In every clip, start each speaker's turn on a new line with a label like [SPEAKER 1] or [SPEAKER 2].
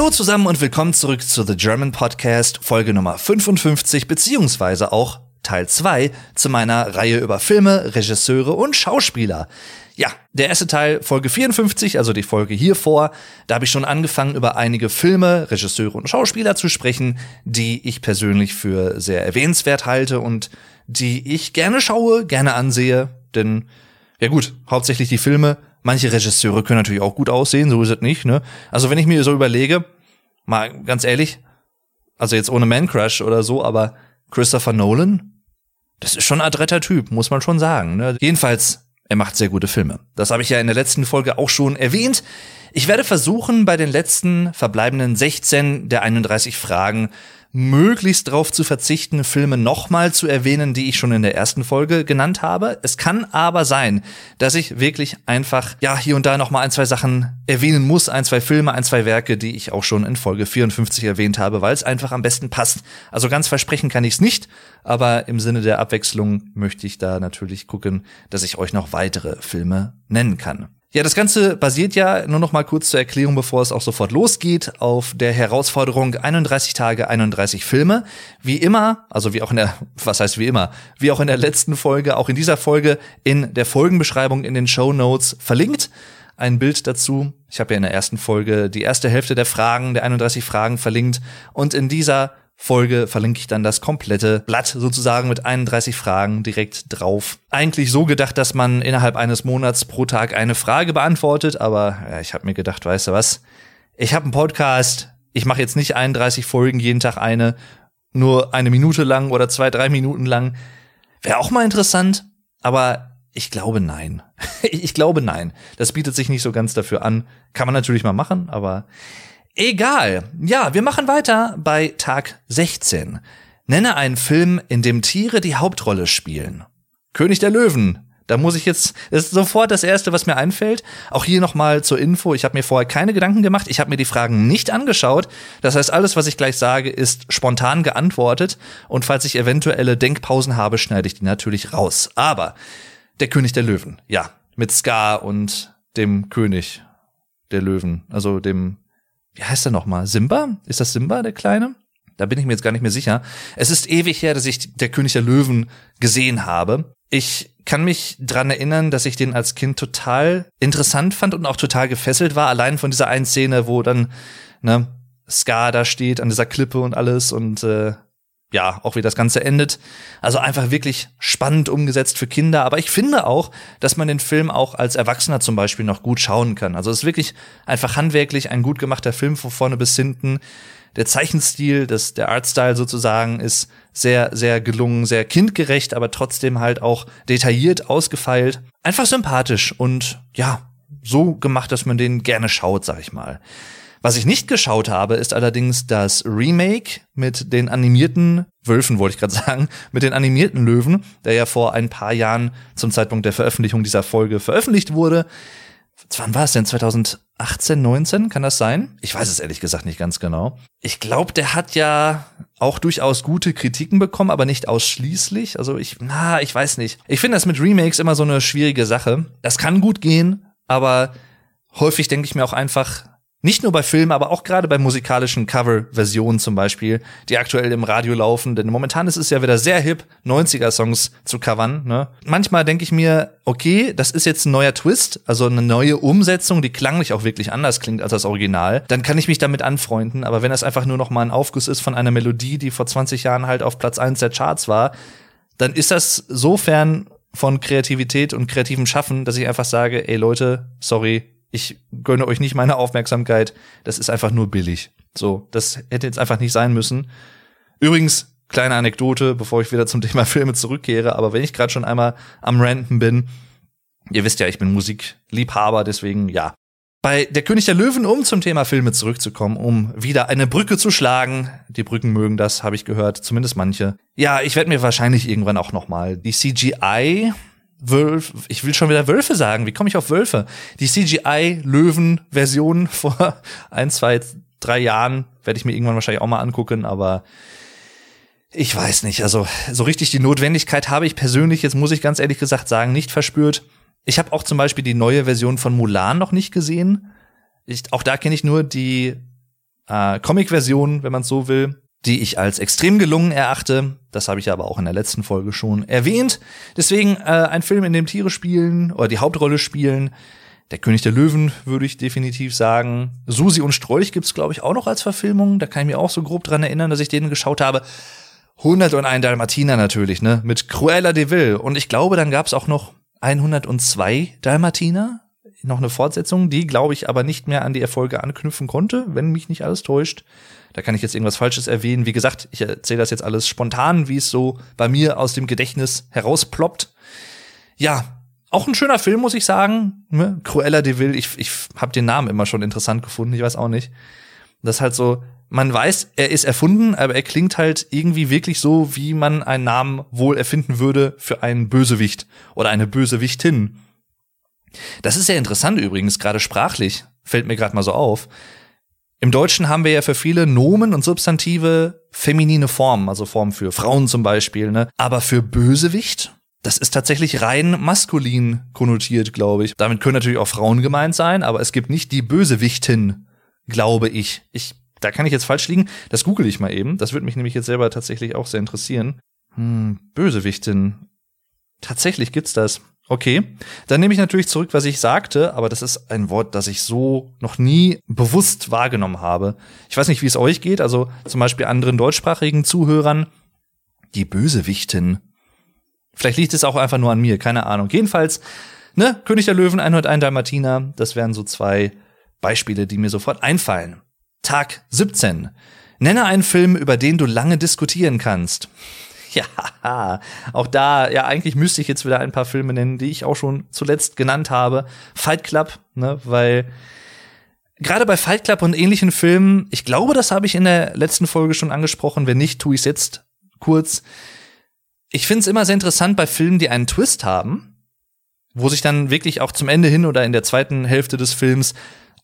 [SPEAKER 1] Hallo zusammen und willkommen zurück zu The German Podcast, Folge Nummer 55, beziehungsweise auch Teil 2 zu meiner Reihe über Filme, Regisseure und Schauspieler. Ja, der erste Teil, Folge 54, also die Folge hier vor, da habe ich schon angefangen, über einige Filme, Regisseure und Schauspieler zu sprechen, die ich persönlich für sehr erwähnenswert halte und die ich gerne schaue, gerne ansehe, denn ja gut, hauptsächlich die Filme. Manche Regisseure können natürlich auch gut aussehen, so ist es nicht, ne? Also wenn ich mir so überlege, mal ganz ehrlich, also jetzt ohne Man Crush oder so, aber Christopher Nolan, das ist schon ein adretter Typ, muss man schon sagen. Ne? Jedenfalls, er macht sehr gute Filme. Das habe ich ja in der letzten Folge auch schon erwähnt. Ich werde versuchen, bei den letzten verbleibenden 16 der 31 Fragen möglichst darauf zu verzichten, Filme nochmal zu erwähnen, die ich schon in der ersten Folge genannt habe. Es kann aber sein, dass ich wirklich einfach, ja, hier und da nochmal ein, zwei Sachen erwähnen muss, ein, zwei Filme, ein, zwei Werke, die ich auch schon in Folge 54 erwähnt habe, weil es einfach am besten passt. Also ganz versprechen kann ich es nicht, aber im Sinne der Abwechslung möchte ich da natürlich gucken, dass ich euch noch weitere Filme nennen kann. Ja, das Ganze basiert ja, nur noch mal kurz zur Erklärung, bevor es auch sofort losgeht, auf der Herausforderung 31 Tage, 31 Filme. Wie immer, also wie auch in der, was heißt wie immer, wie auch in der letzten Folge, auch in dieser Folge in der Folgenbeschreibung in den Show Notes verlinkt. Ein Bild dazu. Ich habe ja in der ersten Folge die erste Hälfte der Fragen, der 31 Fragen verlinkt. Und in dieser Folge verlinke ich dann das komplette Blatt sozusagen mit 31 Fragen direkt drauf. Eigentlich so gedacht, dass man innerhalb eines Monats pro Tag eine Frage beantwortet, aber ja, ich habe mir gedacht, weißt du was? Ich habe einen Podcast, ich mache jetzt nicht 31 Folgen jeden Tag eine, nur eine Minute lang oder zwei, drei Minuten lang. Wäre auch mal interessant, aber ich glaube nein. ich glaube nein. Das bietet sich nicht so ganz dafür an. Kann man natürlich mal machen, aber Egal. Ja, wir machen weiter bei Tag 16. Nenne einen Film, in dem Tiere die Hauptrolle spielen. König der Löwen. Da muss ich jetzt, das ist sofort das erste, was mir einfällt. Auch hier nochmal zur Info. Ich habe mir vorher keine Gedanken gemacht. Ich habe mir die Fragen nicht angeschaut. Das heißt, alles, was ich gleich sage, ist spontan geantwortet. Und falls ich eventuelle Denkpausen habe, schneide ich die natürlich raus. Aber der König der Löwen. Ja, mit Scar und dem König der Löwen. Also dem wie heißt er nochmal? Simba? Ist das Simba, der Kleine? Da bin ich mir jetzt gar nicht mehr sicher. Es ist ewig her, dass ich der König der Löwen gesehen habe. Ich kann mich dran erinnern, dass ich den als Kind total interessant fand und auch total gefesselt war, allein von dieser einen Szene, wo dann ne, Scar da steht an dieser Klippe und alles und äh, ja, auch wie das Ganze endet. Also einfach wirklich spannend umgesetzt für Kinder. Aber ich finde auch, dass man den Film auch als Erwachsener zum Beispiel noch gut schauen kann. Also es ist wirklich einfach handwerklich ein gut gemachter Film von vorne bis hinten. Der Zeichenstil, das, der Artstyle sozusagen ist sehr, sehr gelungen, sehr kindgerecht, aber trotzdem halt auch detailliert ausgefeilt. Einfach sympathisch und ja, so gemacht, dass man den gerne schaut, sag ich mal. Was ich nicht geschaut habe, ist allerdings das Remake mit den animierten Wölfen, wollte ich gerade sagen, mit den animierten Löwen, der ja vor ein paar Jahren zum Zeitpunkt der Veröffentlichung dieser Folge veröffentlicht wurde. Wann war es denn? 2018, 19? Kann das sein? Ich weiß es ehrlich gesagt nicht ganz genau. Ich glaube, der hat ja auch durchaus gute Kritiken bekommen, aber nicht ausschließlich. Also ich, na, ich weiß nicht. Ich finde das mit Remakes immer so eine schwierige Sache. Das kann gut gehen, aber häufig denke ich mir auch einfach, nicht nur bei Filmen, aber auch gerade bei musikalischen Cover-Versionen zum Beispiel, die aktuell im Radio laufen. Denn momentan ist es ja wieder sehr hip, 90er-Songs zu covern. Ne? Manchmal denke ich mir, okay, das ist jetzt ein neuer Twist, also eine neue Umsetzung, die klanglich auch wirklich anders klingt als das Original. Dann kann ich mich damit anfreunden. Aber wenn das einfach nur noch mal ein Aufguss ist von einer Melodie, die vor 20 Jahren halt auf Platz 1 der Charts war, dann ist das sofern von Kreativität und kreativem Schaffen, dass ich einfach sage, ey Leute, sorry, ich gönne euch nicht meine Aufmerksamkeit, das ist einfach nur billig. So, das hätte jetzt einfach nicht sein müssen. Übrigens, kleine Anekdote, bevor ich wieder zum Thema Filme zurückkehre, aber wenn ich gerade schon einmal am Ranten bin, ihr wisst ja, ich bin Musikliebhaber, deswegen ja. Bei Der König der Löwen, um zum Thema Filme zurückzukommen, um wieder eine Brücke zu schlagen. Die Brücken mögen das, habe ich gehört, zumindest manche. Ja, ich werde mir wahrscheinlich irgendwann auch noch mal die CGI Wölfe, ich will schon wieder Wölfe sagen. Wie komme ich auf Wölfe? Die CGI-Löwen-Version vor ein, zwei, drei Jahren werde ich mir irgendwann wahrscheinlich auch mal angucken, aber ich weiß nicht. Also so richtig die Notwendigkeit habe ich persönlich, jetzt muss ich ganz ehrlich gesagt sagen, nicht verspürt. Ich habe auch zum Beispiel die neue Version von Mulan noch nicht gesehen. Ich, auch da kenne ich nur die äh, Comic-Version, wenn man es so will, die ich als extrem gelungen erachte. Das habe ich aber auch in der letzten Folge schon erwähnt. Deswegen äh, ein Film, in dem Tiere spielen oder die Hauptrolle spielen. Der König der Löwen würde ich definitiv sagen. Susi und Strolch gibt's glaube ich auch noch als Verfilmung. Da kann ich mir auch so grob dran erinnern, dass ich den geschaut habe. 101 Dalmatiner natürlich, ne, mit Cruella de Vil. Und ich glaube, dann gab's auch noch 102 Dalmatiner. Noch eine Fortsetzung, die glaube ich aber nicht mehr an die Erfolge anknüpfen konnte, wenn mich nicht alles täuscht. Da kann ich jetzt irgendwas Falsches erwähnen. Wie gesagt, ich erzähle das jetzt alles spontan, wie es so bei mir aus dem Gedächtnis herausploppt. Ja, auch ein schöner Film, muss ich sagen. Ne? Cruella de Vil, ich, ich habe den Namen immer schon interessant gefunden, ich weiß auch nicht. Das ist halt so, man weiß, er ist erfunden, aber er klingt halt irgendwie wirklich so, wie man einen Namen wohl erfinden würde für einen Bösewicht oder eine Bösewichtin. Das ist sehr interessant übrigens, gerade sprachlich, fällt mir gerade mal so auf. Im Deutschen haben wir ja für viele Nomen und Substantive feminine Formen, also Formen für Frauen zum Beispiel, ne? Aber für Bösewicht, das ist tatsächlich rein maskulin konnotiert, glaube ich. Damit können natürlich auch Frauen gemeint sein, aber es gibt nicht die Bösewichtin, glaube ich. Ich, da kann ich jetzt falsch liegen. Das google ich mal eben. Das würde mich nämlich jetzt selber tatsächlich auch sehr interessieren. Hm, Bösewichtin. Tatsächlich gibt's das. Okay, dann nehme ich natürlich zurück, was ich sagte, aber das ist ein Wort, das ich so noch nie bewusst wahrgenommen habe. Ich weiß nicht, wie es euch geht, also zum Beispiel anderen deutschsprachigen Zuhörern. Die Bösewichtin. Vielleicht liegt es auch einfach nur an mir, keine Ahnung. Jedenfalls, ne, König der Löwen, 101 Dalmatiner, das wären so zwei Beispiele, die mir sofort einfallen. Tag 17. Nenne einen Film, über den du lange diskutieren kannst. Ja, auch da, ja, eigentlich müsste ich jetzt wieder ein paar Filme nennen, die ich auch schon zuletzt genannt habe. Fight Club, ne, weil gerade bei Fight Club und ähnlichen Filmen, ich glaube, das habe ich in der letzten Folge schon angesprochen, wenn nicht, tue ich es jetzt kurz. Ich finde es immer sehr interessant bei Filmen, die einen Twist haben, wo sich dann wirklich auch zum Ende hin oder in der zweiten Hälfte des Films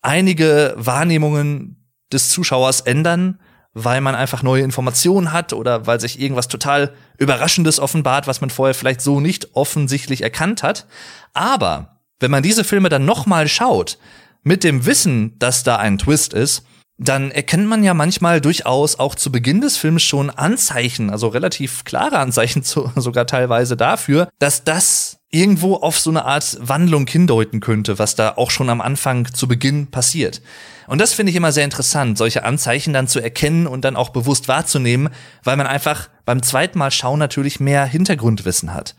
[SPEAKER 1] einige Wahrnehmungen des Zuschauers ändern weil man einfach neue Informationen hat oder weil sich irgendwas total Überraschendes offenbart, was man vorher vielleicht so nicht offensichtlich erkannt hat. Aber wenn man diese Filme dann nochmal schaut, mit dem Wissen, dass da ein Twist ist, dann erkennt man ja manchmal durchaus auch zu Beginn des Films schon Anzeichen, also relativ klare Anzeichen sogar teilweise dafür, dass das irgendwo auf so eine Art Wandlung hindeuten könnte, was da auch schon am Anfang zu Beginn passiert. Und das finde ich immer sehr interessant, solche Anzeichen dann zu erkennen und dann auch bewusst wahrzunehmen, weil man einfach beim zweiten Mal schauen natürlich mehr Hintergrundwissen hat.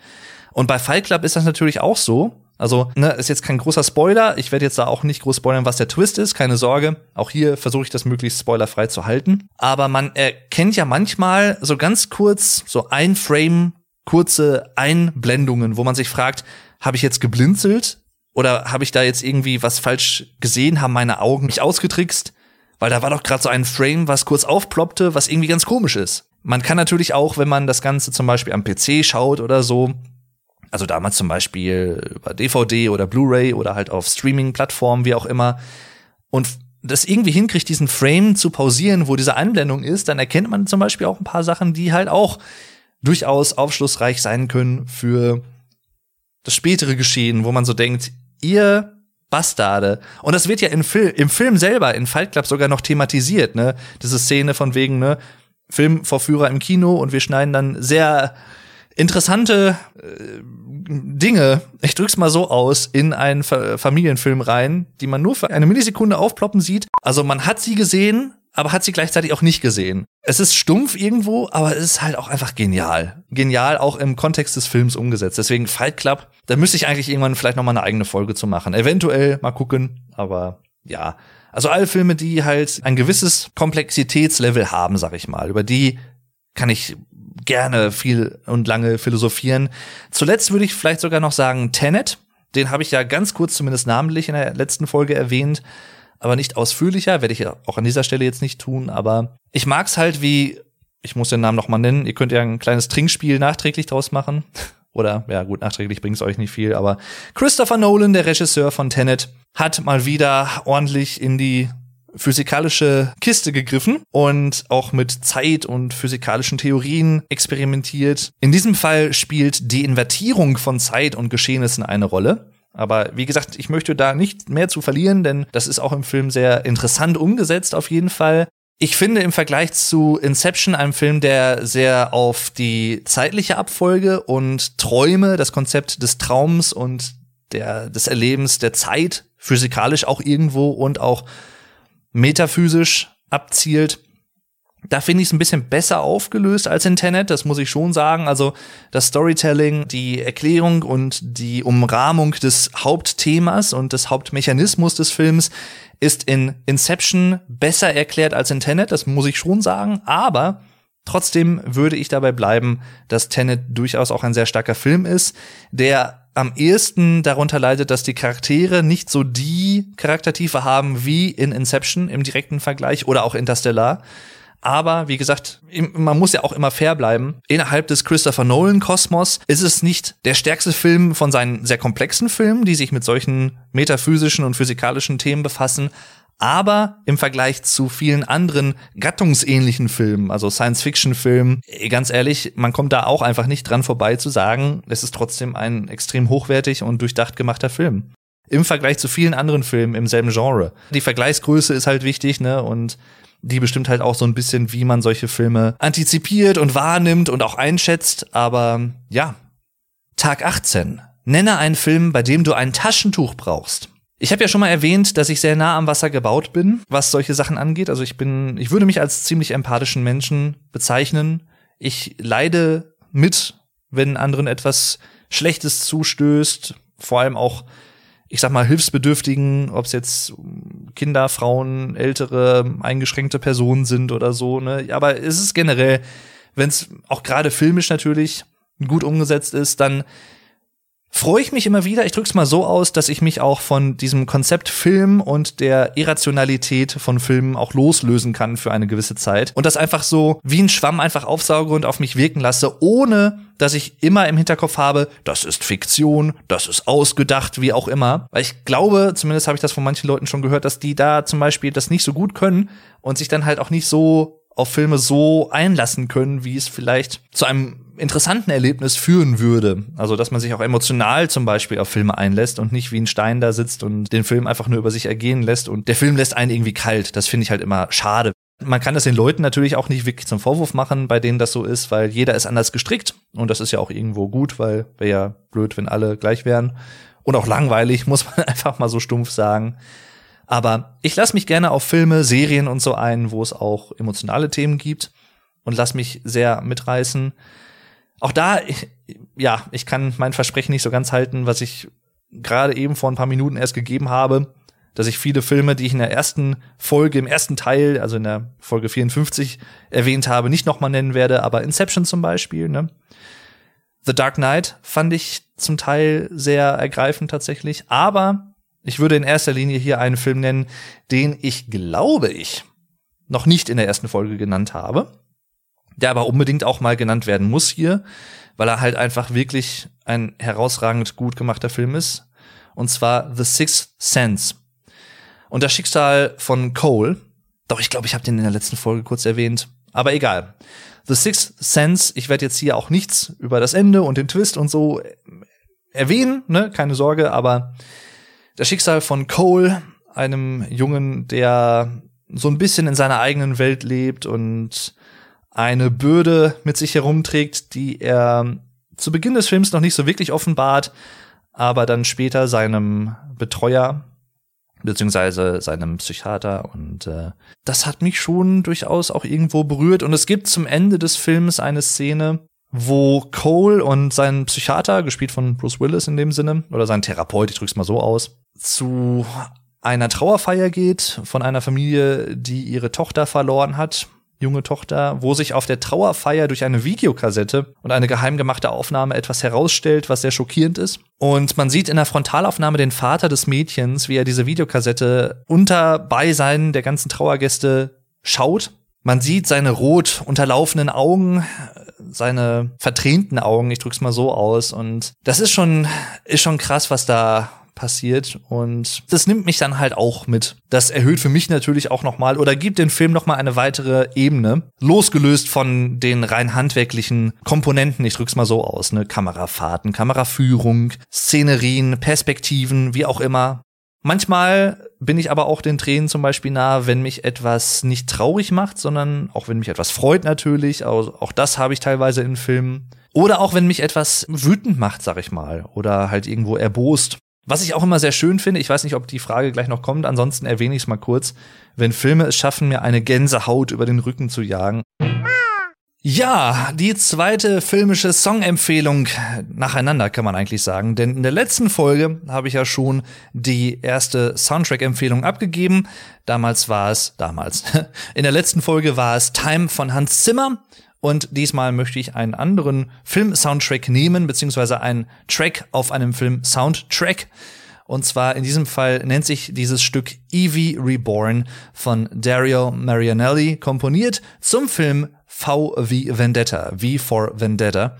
[SPEAKER 1] Und bei Fight Club ist das natürlich auch so. Also, ne, ist jetzt kein großer Spoiler. Ich werde jetzt da auch nicht groß spoilern, was der Twist ist. Keine Sorge. Auch hier versuche ich das möglichst spoilerfrei zu halten. Aber man erkennt ja manchmal so ganz kurz so ein Frame, kurze Einblendungen, wo man sich fragt, habe ich jetzt geblinzelt? Oder habe ich da jetzt irgendwie was falsch gesehen? Haben meine Augen mich ausgetrickst? Weil da war doch gerade so ein Frame, was kurz aufploppte, was irgendwie ganz komisch ist. Man kann natürlich auch, wenn man das Ganze zum Beispiel am PC schaut oder so, also damals zum Beispiel über DVD oder Blu-ray oder halt auf Streaming-Plattformen, wie auch immer, und das irgendwie hinkriegt, diesen Frame zu pausieren, wo diese Einblendung ist, dann erkennt man zum Beispiel auch ein paar Sachen, die halt auch durchaus aufschlussreich sein können für das spätere Geschehen, wo man so denkt, ihr Bastarde. Und das wird ja im, Film, im Film selber, in Fight Club sogar noch thematisiert, ne? Diese Szene von wegen, ne? Filmvorführer im Kino und wir schneiden dann sehr interessante äh, Dinge, ich drück's mal so aus, in einen Fa Familienfilm rein, die man nur für eine Millisekunde aufploppen sieht. Also man hat sie gesehen, aber hat sie gleichzeitig auch nicht gesehen. Es ist stumpf irgendwo, aber es ist halt auch einfach genial. Genial auch im Kontext des Films umgesetzt. Deswegen Fight Club, da müsste ich eigentlich irgendwann vielleicht noch mal eine eigene Folge zu machen. Eventuell mal gucken, aber ja. Also alle Filme, die halt ein gewisses Komplexitätslevel haben, sag ich mal, über die kann ich gerne viel und lange philosophieren. Zuletzt würde ich vielleicht sogar noch sagen Tenet. Den habe ich ja ganz kurz zumindest namentlich in der letzten Folge erwähnt aber nicht ausführlicher, werde ich auch an dieser Stelle jetzt nicht tun, aber ich mag's halt wie, ich muss den Namen noch mal nennen, ihr könnt ja ein kleines Trinkspiel nachträglich draus machen. Oder, ja gut, nachträglich bringt's euch nicht viel, aber Christopher Nolan, der Regisseur von Tenet, hat mal wieder ordentlich in die physikalische Kiste gegriffen und auch mit Zeit und physikalischen Theorien experimentiert. In diesem Fall spielt die Invertierung von Zeit und Geschehnissen eine Rolle. Aber wie gesagt, ich möchte da nicht mehr zu verlieren, denn das ist auch im Film sehr interessant umgesetzt auf jeden Fall. Ich finde im Vergleich zu Inception, einem Film, der sehr auf die zeitliche Abfolge und Träume, das Konzept des Traums und der, des Erlebens der Zeit physikalisch auch irgendwo und auch metaphysisch abzielt, da finde ich es ein bisschen besser aufgelöst als in Tenet, das muss ich schon sagen. Also das Storytelling, die Erklärung und die Umrahmung des Hauptthemas und des Hauptmechanismus des Films ist in Inception besser erklärt als in Tenet, das muss ich schon sagen. Aber trotzdem würde ich dabei bleiben, dass Tenet durchaus auch ein sehr starker Film ist, der am ehesten darunter leidet, dass die Charaktere nicht so die Charaktertiefe haben wie in Inception im direkten Vergleich oder auch Interstellar. Aber wie gesagt, man muss ja auch immer fair bleiben. Innerhalb des Christopher Nolan-Kosmos ist es nicht der stärkste Film von seinen sehr komplexen Filmen, die sich mit solchen metaphysischen und physikalischen Themen befassen. Aber im Vergleich zu vielen anderen gattungsähnlichen Filmen, also Science-Fiction-Filmen, ganz ehrlich, man kommt da auch einfach nicht dran vorbei zu sagen, es ist trotzdem ein extrem hochwertig und durchdacht gemachter Film im Vergleich zu vielen anderen Filmen im selben Genre. Die Vergleichsgröße ist halt wichtig, ne? Und die bestimmt halt auch so ein bisschen, wie man solche Filme antizipiert und wahrnimmt und auch einschätzt. Aber ja, Tag 18. Nenne einen Film, bei dem du ein Taschentuch brauchst. Ich habe ja schon mal erwähnt, dass ich sehr nah am Wasser gebaut bin, was solche Sachen angeht. Also ich bin, ich würde mich als ziemlich empathischen Menschen bezeichnen. Ich leide mit, wenn anderen etwas Schlechtes zustößt, vor allem auch ich sag mal, Hilfsbedürftigen, ob es jetzt Kinder, Frauen, ältere, eingeschränkte Personen sind oder so, ne? Aber es ist generell, wenn es auch gerade filmisch natürlich gut umgesetzt ist, dann freue ich mich immer wieder, ich drück's mal so aus, dass ich mich auch von diesem Konzept Film und der Irrationalität von Filmen auch loslösen kann für eine gewisse Zeit und das einfach so wie ein Schwamm einfach aufsauge und auf mich wirken lasse, ohne dass ich immer im Hinterkopf habe, das ist Fiktion, das ist ausgedacht, wie auch immer. Weil ich glaube, zumindest habe ich das von manchen Leuten schon gehört, dass die da zum Beispiel das nicht so gut können und sich dann halt auch nicht so auf Filme so einlassen können, wie es vielleicht zu einem interessanten Erlebnis führen würde. Also, dass man sich auch emotional zum Beispiel auf Filme einlässt und nicht wie ein Stein da sitzt und den Film einfach nur über sich ergehen lässt und der Film lässt einen irgendwie kalt. Das finde ich halt immer schade. Man kann das den Leuten natürlich auch nicht wirklich zum Vorwurf machen, bei denen das so ist, weil jeder ist anders gestrickt und das ist ja auch irgendwo gut, weil wäre ja blöd, wenn alle gleich wären und auch langweilig, muss man einfach mal so stumpf sagen. Aber ich lasse mich gerne auf Filme, Serien und so ein, wo es auch emotionale Themen gibt und lass mich sehr mitreißen. Auch da, ja, ich kann mein Versprechen nicht so ganz halten, was ich gerade eben vor ein paar Minuten erst gegeben habe, dass ich viele Filme, die ich in der ersten Folge, im ersten Teil, also in der Folge 54 erwähnt habe, nicht nochmal nennen werde, aber Inception zum Beispiel, ne? The Dark Knight fand ich zum Teil sehr ergreifend tatsächlich, aber ich würde in erster Linie hier einen Film nennen, den ich glaube ich noch nicht in der ersten Folge genannt habe der aber unbedingt auch mal genannt werden muss hier, weil er halt einfach wirklich ein herausragend gut gemachter Film ist. Und zwar The Sixth Sense. Und das Schicksal von Cole, doch ich glaube, ich habe den in der letzten Folge kurz erwähnt, aber egal. The Sixth Sense, ich werde jetzt hier auch nichts über das Ende und den Twist und so erwähnen, ne, keine Sorge, aber das Schicksal von Cole, einem Jungen, der so ein bisschen in seiner eigenen Welt lebt und eine Bürde mit sich herumträgt, die er zu Beginn des Films noch nicht so wirklich offenbart, aber dann später seinem Betreuer beziehungsweise seinem Psychiater. Und äh, das hat mich schon durchaus auch irgendwo berührt. Und es gibt zum Ende des Films eine Szene, wo Cole und sein Psychiater, gespielt von Bruce Willis in dem Sinne, oder sein Therapeut, ich drück's mal so aus, zu einer Trauerfeier geht von einer Familie, die ihre Tochter verloren hat junge Tochter, wo sich auf der Trauerfeier durch eine Videokassette und eine geheim gemachte Aufnahme etwas herausstellt, was sehr schockierend ist. Und man sieht in der Frontalaufnahme den Vater des Mädchens, wie er diese Videokassette unter Beisein der ganzen Trauergäste schaut. Man sieht seine rot unterlaufenden Augen, seine vertränten Augen, ich drück's mal so aus. Und das ist schon, ist schon krass, was da passiert und das nimmt mich dann halt auch mit. Das erhöht für mich natürlich auch noch mal oder gibt den Film noch mal eine weitere Ebene, losgelöst von den rein handwerklichen Komponenten, ich drück's mal so aus, ne, Kamerafahrten, Kameraführung, Szenerien, Perspektiven, wie auch immer. Manchmal bin ich aber auch den Tränen zum Beispiel nah, wenn mich etwas nicht traurig macht, sondern auch wenn mich etwas freut natürlich. Also auch das habe ich teilweise in Filmen. Oder auch wenn mich etwas wütend macht, sag ich mal. Oder halt irgendwo erbost. Was ich auch immer sehr schön finde, ich weiß nicht, ob die Frage gleich noch kommt, ansonsten erwähne ich es mal kurz, wenn Filme es schaffen, mir eine Gänsehaut über den Rücken zu jagen. Ja, die zweite filmische Songempfehlung nacheinander kann man eigentlich sagen, denn in der letzten Folge habe ich ja schon die erste Soundtrack-Empfehlung abgegeben. Damals war es, damals, in der letzten Folge war es Time von Hans Zimmer und diesmal möchte ich einen anderen Film-Soundtrack nehmen, beziehungsweise einen Track auf einem Film-Soundtrack. Und zwar in diesem Fall nennt sich dieses Stück Evie Reborn von Dario Marianelli, komponiert zum Film V wie Vendetta, V for Vendetta.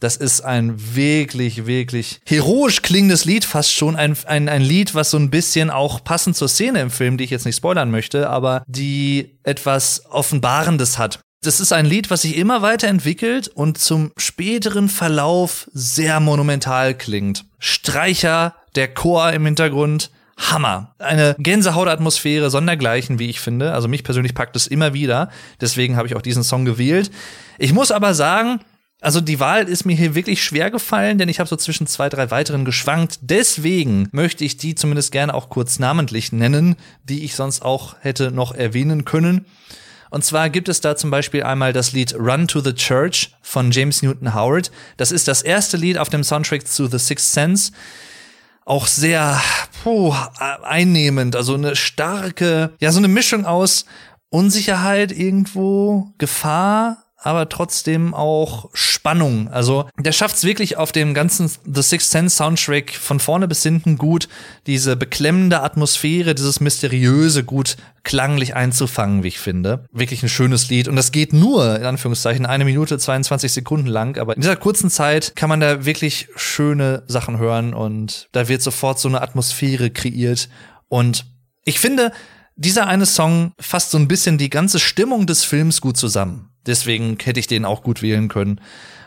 [SPEAKER 1] Das ist ein wirklich, wirklich heroisch klingendes Lied, fast schon ein, ein, ein Lied, was so ein bisschen auch passend zur Szene im Film, die ich jetzt nicht spoilern möchte, aber die etwas Offenbarendes hat. Das ist ein Lied, was sich immer weiterentwickelt und zum späteren Verlauf sehr monumental klingt. Streicher, der Chor im Hintergrund, Hammer. Eine Gänsehautatmosphäre sondergleichen, wie ich finde. Also mich persönlich packt es immer wieder. Deswegen habe ich auch diesen Song gewählt. Ich muss aber sagen, also die Wahl ist mir hier wirklich schwer gefallen, denn ich habe so zwischen zwei, drei weiteren geschwankt. Deswegen möchte ich die zumindest gerne auch kurz namentlich nennen, die ich sonst auch hätte noch erwähnen können. Und zwar gibt es da zum Beispiel einmal das Lied Run to the Church von James Newton Howard. Das ist das erste Lied auf dem Soundtrack zu The Sixth Sense auch sehr puh, einnehmend, also eine starke, ja, so eine Mischung aus Unsicherheit irgendwo, Gefahr, aber trotzdem auch Spannung. Also der schafft es wirklich auf dem ganzen The Sixth Sense Soundtrack von vorne bis hinten gut, diese beklemmende Atmosphäre, dieses Mysteriöse gut klanglich einzufangen, wie ich finde. Wirklich ein schönes Lied. Und das geht nur, in Anführungszeichen, eine Minute 22 Sekunden lang. Aber in dieser kurzen Zeit kann man da wirklich schöne Sachen hören und da wird sofort so eine Atmosphäre kreiert. Und ich finde, dieser eine Song fasst so ein bisschen die ganze Stimmung des Films gut zusammen. Deswegen hätte ich den auch gut wählen können.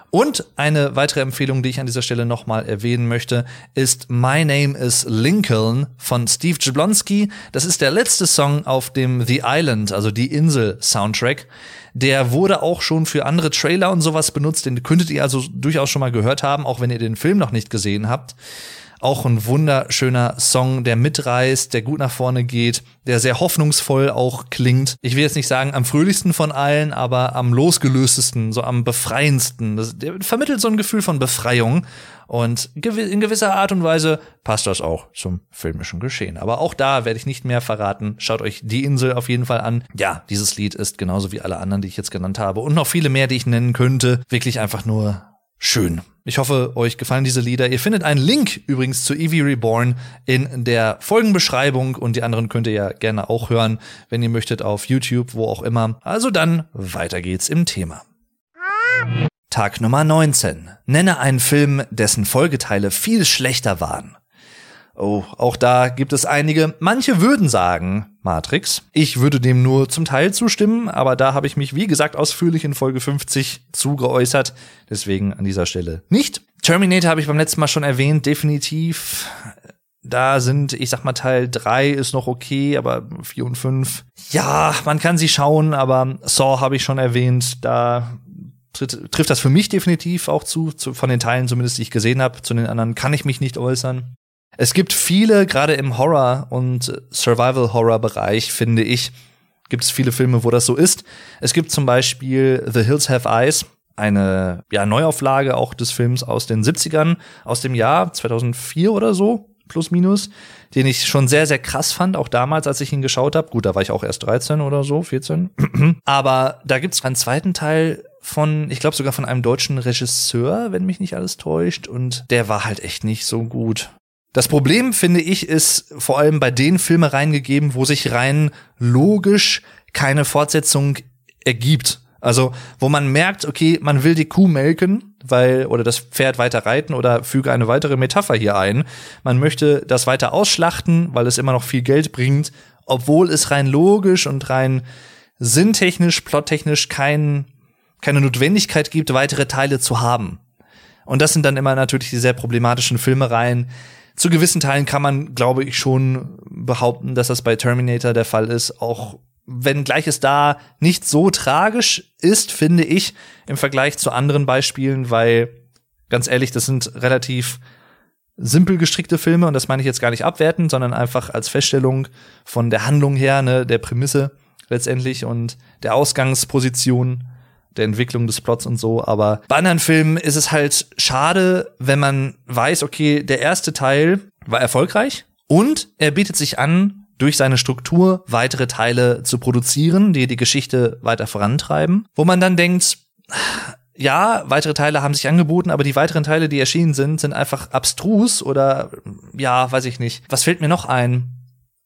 [SPEAKER 1] Und eine weitere Empfehlung, die ich an dieser Stelle nochmal erwähnen möchte, ist My Name is Lincoln von Steve Jablonski. Das ist der letzte Song auf dem The Island, also die Insel Soundtrack. Der wurde auch schon für andere Trailer und sowas benutzt. Den könntet ihr also durchaus schon mal gehört haben, auch wenn ihr den Film noch nicht gesehen habt. Auch ein wunderschöner Song, der mitreißt, der gut nach vorne geht, der sehr hoffnungsvoll auch klingt. Ich will jetzt nicht sagen am fröhlichsten von allen, aber am losgelöstesten, so am befreiendsten. Das, der vermittelt so ein Gefühl von Befreiung. Und in gewisser Art und Weise passt das auch zum filmischen Geschehen. Aber auch da werde ich nicht mehr verraten. Schaut euch die Insel auf jeden Fall an. Ja, dieses Lied ist genauso wie alle anderen, die ich jetzt genannt habe. Und noch viele mehr, die ich nennen könnte. Wirklich einfach nur schön. Ich hoffe, euch gefallen diese Lieder. Ihr findet einen Link übrigens zu Eevee Reborn in der Folgenbeschreibung und die anderen könnt ihr ja gerne auch hören, wenn ihr möchtet, auf YouTube, wo auch immer. Also dann, weiter geht's im Thema. Tag Nummer 19. Nenne einen Film, dessen Folgeteile viel schlechter waren. Oh, auch da gibt es einige. Manche würden sagen Matrix. Ich würde dem nur zum Teil zustimmen, aber da habe ich mich, wie gesagt, ausführlich in Folge 50 zugeäußert. Deswegen an dieser Stelle nicht. Terminator habe ich beim letzten Mal schon erwähnt, definitiv. Da sind, ich sag mal, Teil 3 ist noch okay, aber 4 und 5. Ja, man kann sie schauen, aber Saw habe ich schon erwähnt. Da tritt, trifft das für mich definitiv auch zu, zu, von den Teilen zumindest, die ich gesehen habe. Zu den anderen kann ich mich nicht äußern. Es gibt viele, gerade im Horror- und Survival-Horror-Bereich, finde ich, gibt es viele Filme, wo das so ist. Es gibt zum Beispiel The Hills Have Eyes, eine ja, Neuauflage auch des Films aus den 70ern, aus dem Jahr 2004 oder so, plus minus, den ich schon sehr, sehr krass fand, auch damals, als ich ihn geschaut habe. Gut, da war ich auch erst 13 oder so, 14. Aber da gibt es einen zweiten Teil von, ich glaube sogar von einem deutschen Regisseur, wenn mich nicht alles täuscht. Und der war halt echt nicht so gut. Das Problem, finde ich, ist vor allem bei den Filmen reingegeben, wo sich rein logisch keine Fortsetzung ergibt. Also, wo man merkt, okay, man will die Kuh melken, weil, oder das Pferd weiter reiten oder füge eine weitere Metapher hier ein. Man möchte das weiter ausschlachten, weil es immer noch viel Geld bringt, obwohl es rein logisch und rein sinntechnisch, plottechnisch kein, keine Notwendigkeit gibt, weitere Teile zu haben. Und das sind dann immer natürlich die sehr problematischen Filmereien, zu gewissen Teilen kann man, glaube ich, schon behaupten, dass das bei Terminator der Fall ist. Auch wenn gleich es da nicht so tragisch ist, finde ich, im Vergleich zu anderen Beispielen, weil, ganz ehrlich, das sind relativ simpel gestrickte Filme und das meine ich jetzt gar nicht abwerten, sondern einfach als Feststellung von der Handlung her, ne, der Prämisse letztendlich und der Ausgangsposition der Entwicklung des Plots und so. Aber bei anderen Filmen ist es halt schade, wenn man weiß, okay, der erste Teil war erfolgreich und er bietet sich an, durch seine Struktur weitere Teile zu produzieren, die die Geschichte weiter vorantreiben, wo man dann denkt, ja, weitere Teile haben sich angeboten, aber die weiteren Teile, die erschienen sind, sind einfach abstrus oder ja, weiß ich nicht. Was fällt mir noch ein?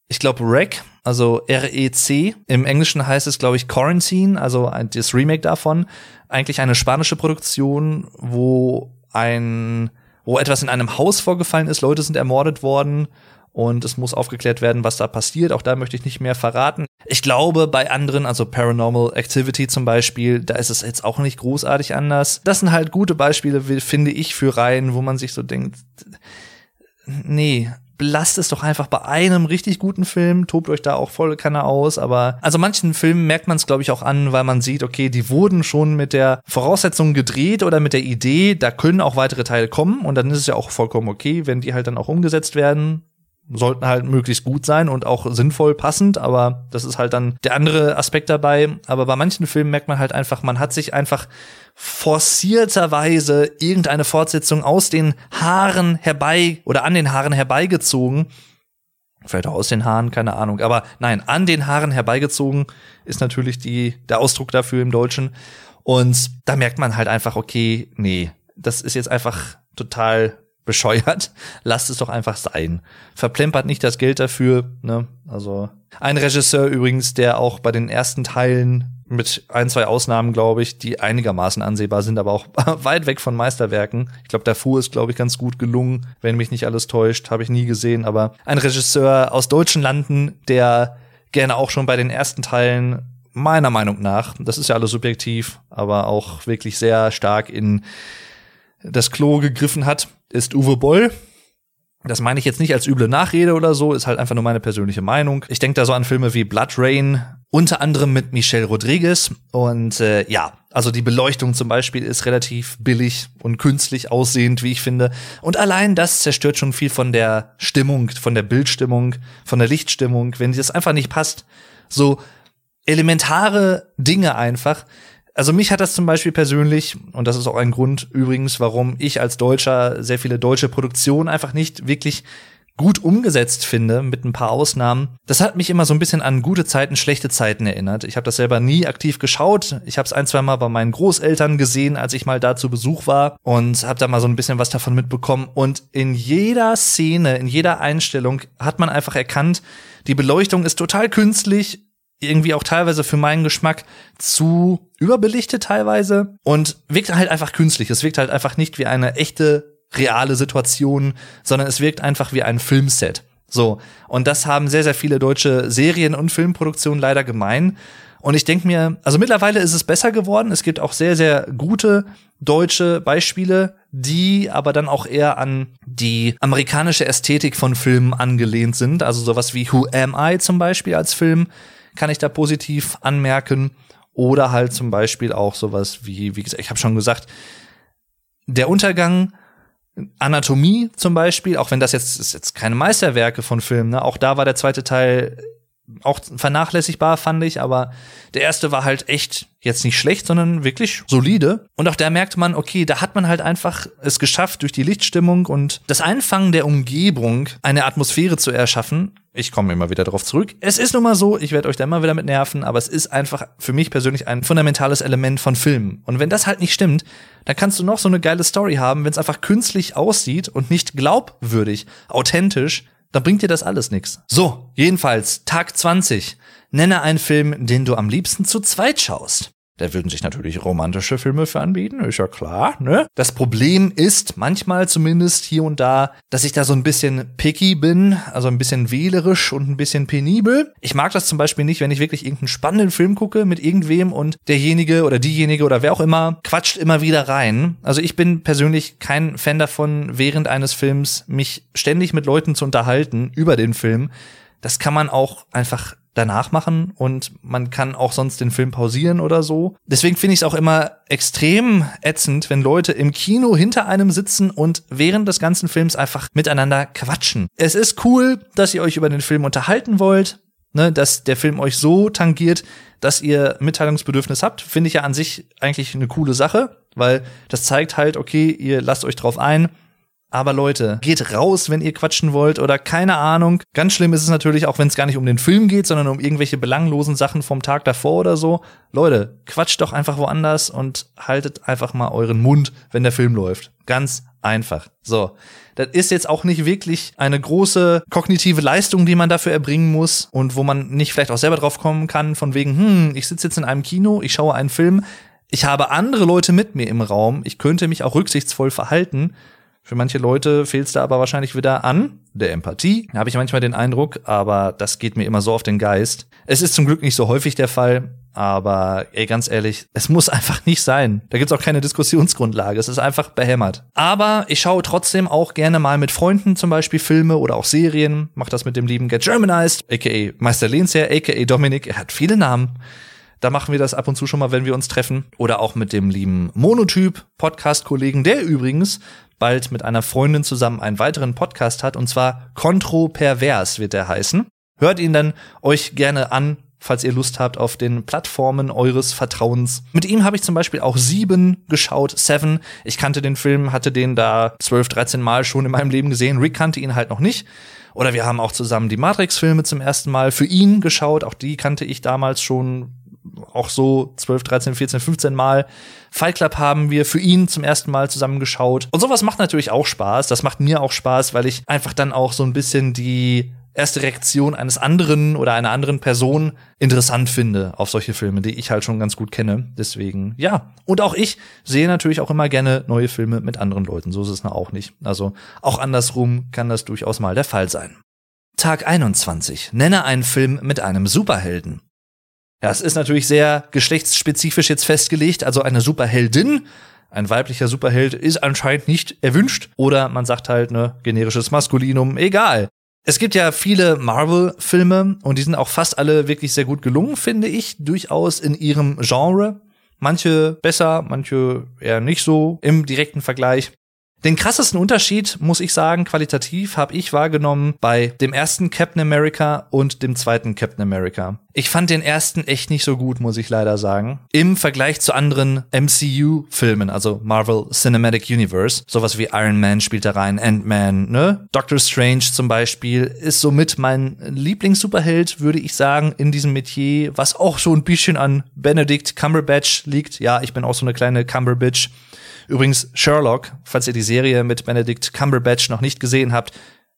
[SPEAKER 1] Ich glaube, Rec, also R-E-C. Im Englischen heißt es, glaube ich, Quarantine, also das Remake davon. Eigentlich eine spanische Produktion, wo ein, wo etwas in einem Haus vorgefallen ist, Leute sind ermordet worden und es muss aufgeklärt werden, was da passiert. Auch da möchte ich nicht mehr verraten. Ich glaube, bei anderen, also Paranormal Activity zum Beispiel, da ist es jetzt auch nicht großartig anders. Das sind halt gute Beispiele, finde ich, für Reihen, wo man sich so denkt, nee, lasst es doch einfach bei einem richtig guten Film, tobt euch da auch voll Kanne aus, aber also manchen Filmen merkt man es glaube ich auch an, weil man sieht, okay, die wurden schon mit der Voraussetzung gedreht oder mit der Idee, da können auch weitere Teile kommen. Und dann ist es ja auch vollkommen okay, wenn die halt dann auch umgesetzt werden sollten halt möglichst gut sein und auch sinnvoll passend, aber das ist halt dann der andere Aspekt dabei. Aber bei manchen Filmen merkt man halt einfach, man hat sich einfach forcierterweise irgendeine Fortsetzung aus den Haaren herbei oder an den Haaren herbeigezogen. Vielleicht auch aus den Haaren, keine Ahnung. Aber nein, an den Haaren herbeigezogen ist natürlich die, der Ausdruck dafür im Deutschen. Und da merkt man halt einfach, okay, nee, das ist jetzt einfach total bescheuert. Lasst es doch einfach sein. Verplempert nicht das Geld dafür. Ne? Also ein Regisseur übrigens, der auch bei den ersten Teilen mit ein, zwei Ausnahmen, glaube ich, die einigermaßen ansehbar sind, aber auch weit weg von Meisterwerken. Ich glaube, der Fu ist, glaube ich, ganz gut gelungen, wenn mich nicht alles täuscht, habe ich nie gesehen, aber ein Regisseur aus deutschen Landen, der gerne auch schon bei den ersten Teilen meiner Meinung nach, das ist ja alles subjektiv, aber auch wirklich sehr stark in das Klo gegriffen hat ist Uwe Boll. Das meine ich jetzt nicht als üble Nachrede oder so, ist halt einfach nur meine persönliche Meinung. Ich denke da so an Filme wie Blood Rain, unter anderem mit Michelle Rodriguez. Und äh, ja, also die Beleuchtung zum Beispiel ist relativ billig und künstlich aussehend, wie ich finde. Und allein das zerstört schon viel von der Stimmung, von der Bildstimmung, von der Lichtstimmung, wenn das einfach nicht passt. So elementare Dinge einfach, also mich hat das zum Beispiel persönlich, und das ist auch ein Grund übrigens, warum ich als Deutscher sehr viele deutsche Produktionen einfach nicht wirklich gut umgesetzt finde, mit ein paar Ausnahmen. Das hat mich immer so ein bisschen an gute Zeiten, schlechte Zeiten erinnert. Ich habe das selber nie aktiv geschaut. Ich habe es ein, zwei Mal bei meinen Großeltern gesehen, als ich mal da zu Besuch war und habe da mal so ein bisschen was davon mitbekommen. Und in jeder Szene, in jeder Einstellung hat man einfach erkannt, die Beleuchtung ist total künstlich, irgendwie auch teilweise für meinen Geschmack zu überbelichtet teilweise und wirkt halt einfach künstlich. Es wirkt halt einfach nicht wie eine echte reale Situation, sondern es wirkt einfach wie ein Filmset. So. Und das haben sehr, sehr viele deutsche Serien- und Filmproduktionen leider gemein. Und ich denke mir, also mittlerweile ist es besser geworden. Es gibt auch sehr, sehr gute deutsche Beispiele, die aber dann auch eher an die amerikanische Ästhetik von Filmen angelehnt sind. Also sowas wie Who Am I zum Beispiel als Film kann ich da positiv anmerken. Oder halt zum Beispiel auch sowas wie, wie gesagt, ich habe schon gesagt, der Untergang, Anatomie zum Beispiel, auch wenn das jetzt ist jetzt keine Meisterwerke von Filmen, ne? auch da war der zweite Teil auch vernachlässigbar, fand ich, aber der erste war halt echt jetzt nicht schlecht, sondern wirklich solide. Und auch da merkte man, okay, da hat man halt einfach es geschafft, durch die Lichtstimmung und das Einfangen der Umgebung eine Atmosphäre zu erschaffen. Ich komme immer wieder darauf zurück. Es ist nun mal so, ich werde euch da immer wieder mit nerven, aber es ist einfach für mich persönlich ein fundamentales Element von Filmen. Und wenn das halt nicht stimmt, dann kannst du noch so eine geile Story haben, wenn es einfach künstlich aussieht und nicht glaubwürdig, authentisch, dann bringt dir das alles nichts. So, jedenfalls, Tag 20. Nenne einen Film, den du am liebsten zu zweit schaust. Da würden sich natürlich romantische Filme für anbieten, ist ja klar, ne? Das Problem ist manchmal zumindest hier und da, dass ich da so ein bisschen picky bin, also ein bisschen wählerisch und ein bisschen penibel. Ich mag das zum Beispiel nicht, wenn ich wirklich irgendeinen spannenden Film gucke mit irgendwem und derjenige oder diejenige oder wer auch immer quatscht immer wieder rein. Also ich bin persönlich kein Fan davon, während eines Films mich ständig mit Leuten zu unterhalten über den Film. Das kann man auch einfach danach machen und man kann auch sonst den Film pausieren oder so. Deswegen finde ich es auch immer extrem ätzend, wenn Leute im Kino hinter einem sitzen und während des ganzen Films einfach miteinander quatschen. Es ist cool, dass ihr euch über den Film unterhalten wollt, ne, dass der Film euch so tangiert, dass ihr Mitteilungsbedürfnis habt, finde ich ja an sich eigentlich eine coole Sache, weil das zeigt halt, okay, ihr lasst euch drauf ein, aber Leute, geht raus, wenn ihr quatschen wollt oder keine Ahnung. Ganz schlimm ist es natürlich auch, wenn es gar nicht um den Film geht, sondern um irgendwelche belanglosen Sachen vom Tag davor oder so. Leute, quatscht doch einfach woanders und haltet einfach mal euren Mund, wenn der Film läuft. Ganz einfach. So. Das ist jetzt auch nicht wirklich eine große kognitive Leistung, die man dafür erbringen muss und wo man nicht vielleicht auch selber drauf kommen kann, von wegen, hm, ich sitze jetzt in einem Kino, ich schaue einen Film, ich habe andere Leute mit mir im Raum, ich könnte mich auch rücksichtsvoll verhalten für manche Leute fehlt es da aber wahrscheinlich wieder an der Empathie, habe ich manchmal den Eindruck, aber das geht mir immer so auf den Geist. Es ist zum Glück nicht so häufig der Fall, aber ey, ganz ehrlich, es muss einfach nicht sein. Da gibt's auch keine Diskussionsgrundlage. Es ist einfach behämmert. Aber ich schaue trotzdem auch gerne mal mit Freunden zum Beispiel Filme oder auch Serien. Mach das mit dem lieben Get Germanized, aka Meister Lehnsherr, aka Dominik. Er hat viele Namen. Da machen wir das ab und zu schon mal, wenn wir uns treffen. Oder auch mit dem lieben Monotyp, Podcast-Kollegen, der übrigens bald mit einer Freundin zusammen einen weiteren Podcast hat, und zwar Kontropervers wird der heißen. Hört ihn dann euch gerne an, falls ihr Lust habt, auf den Plattformen eures Vertrauens. Mit ihm habe ich zum Beispiel auch Sieben geschaut, Seven. Ich kannte den Film, hatte den da zwölf, dreizehn Mal schon in meinem Leben gesehen. Rick kannte ihn halt noch nicht. Oder wir haben auch zusammen die Matrix-Filme zum ersten Mal für ihn geschaut. Auch die kannte ich damals schon auch so 12, 13, 14, 15 Mal. Fight Club haben wir für ihn zum ersten Mal zusammengeschaut. Und sowas macht natürlich auch Spaß. Das macht mir auch Spaß, weil ich einfach dann auch so ein bisschen die erste Reaktion eines anderen oder einer anderen Person interessant finde auf solche Filme, die ich halt schon ganz gut kenne. Deswegen, ja. Und auch ich sehe natürlich auch immer gerne neue Filme mit anderen Leuten. So ist es auch nicht. Also auch andersrum kann das durchaus mal der Fall sein. Tag 21. Nenne einen Film mit einem Superhelden. Ja, es ist natürlich sehr geschlechtsspezifisch jetzt festgelegt, also eine Superheldin. Ein weiblicher Superheld ist anscheinend nicht erwünscht. Oder man sagt halt, ne, generisches Maskulinum, egal. Es gibt ja viele Marvel-Filme und die sind auch fast alle wirklich sehr gut gelungen, finde ich, durchaus in ihrem Genre. Manche besser, manche eher nicht so im direkten Vergleich. Den krassesten Unterschied, muss ich sagen, qualitativ habe ich wahrgenommen bei dem ersten Captain America und dem zweiten Captain America. Ich fand den ersten echt nicht so gut, muss ich leider sagen. Im Vergleich zu anderen MCU-Filmen, also Marvel Cinematic Universe. Sowas wie Iron Man spielt da rein, Ant-Man, ne? Doctor Strange zum Beispiel ist somit mein Lieblings-Superheld, würde ich sagen, in diesem Metier, was auch so ein bisschen an Benedict Cumberbatch liegt. Ja, ich bin auch so eine kleine Cumberbatch. Übrigens, Sherlock, falls ihr die Serie mit Benedict Cumberbatch noch nicht gesehen habt,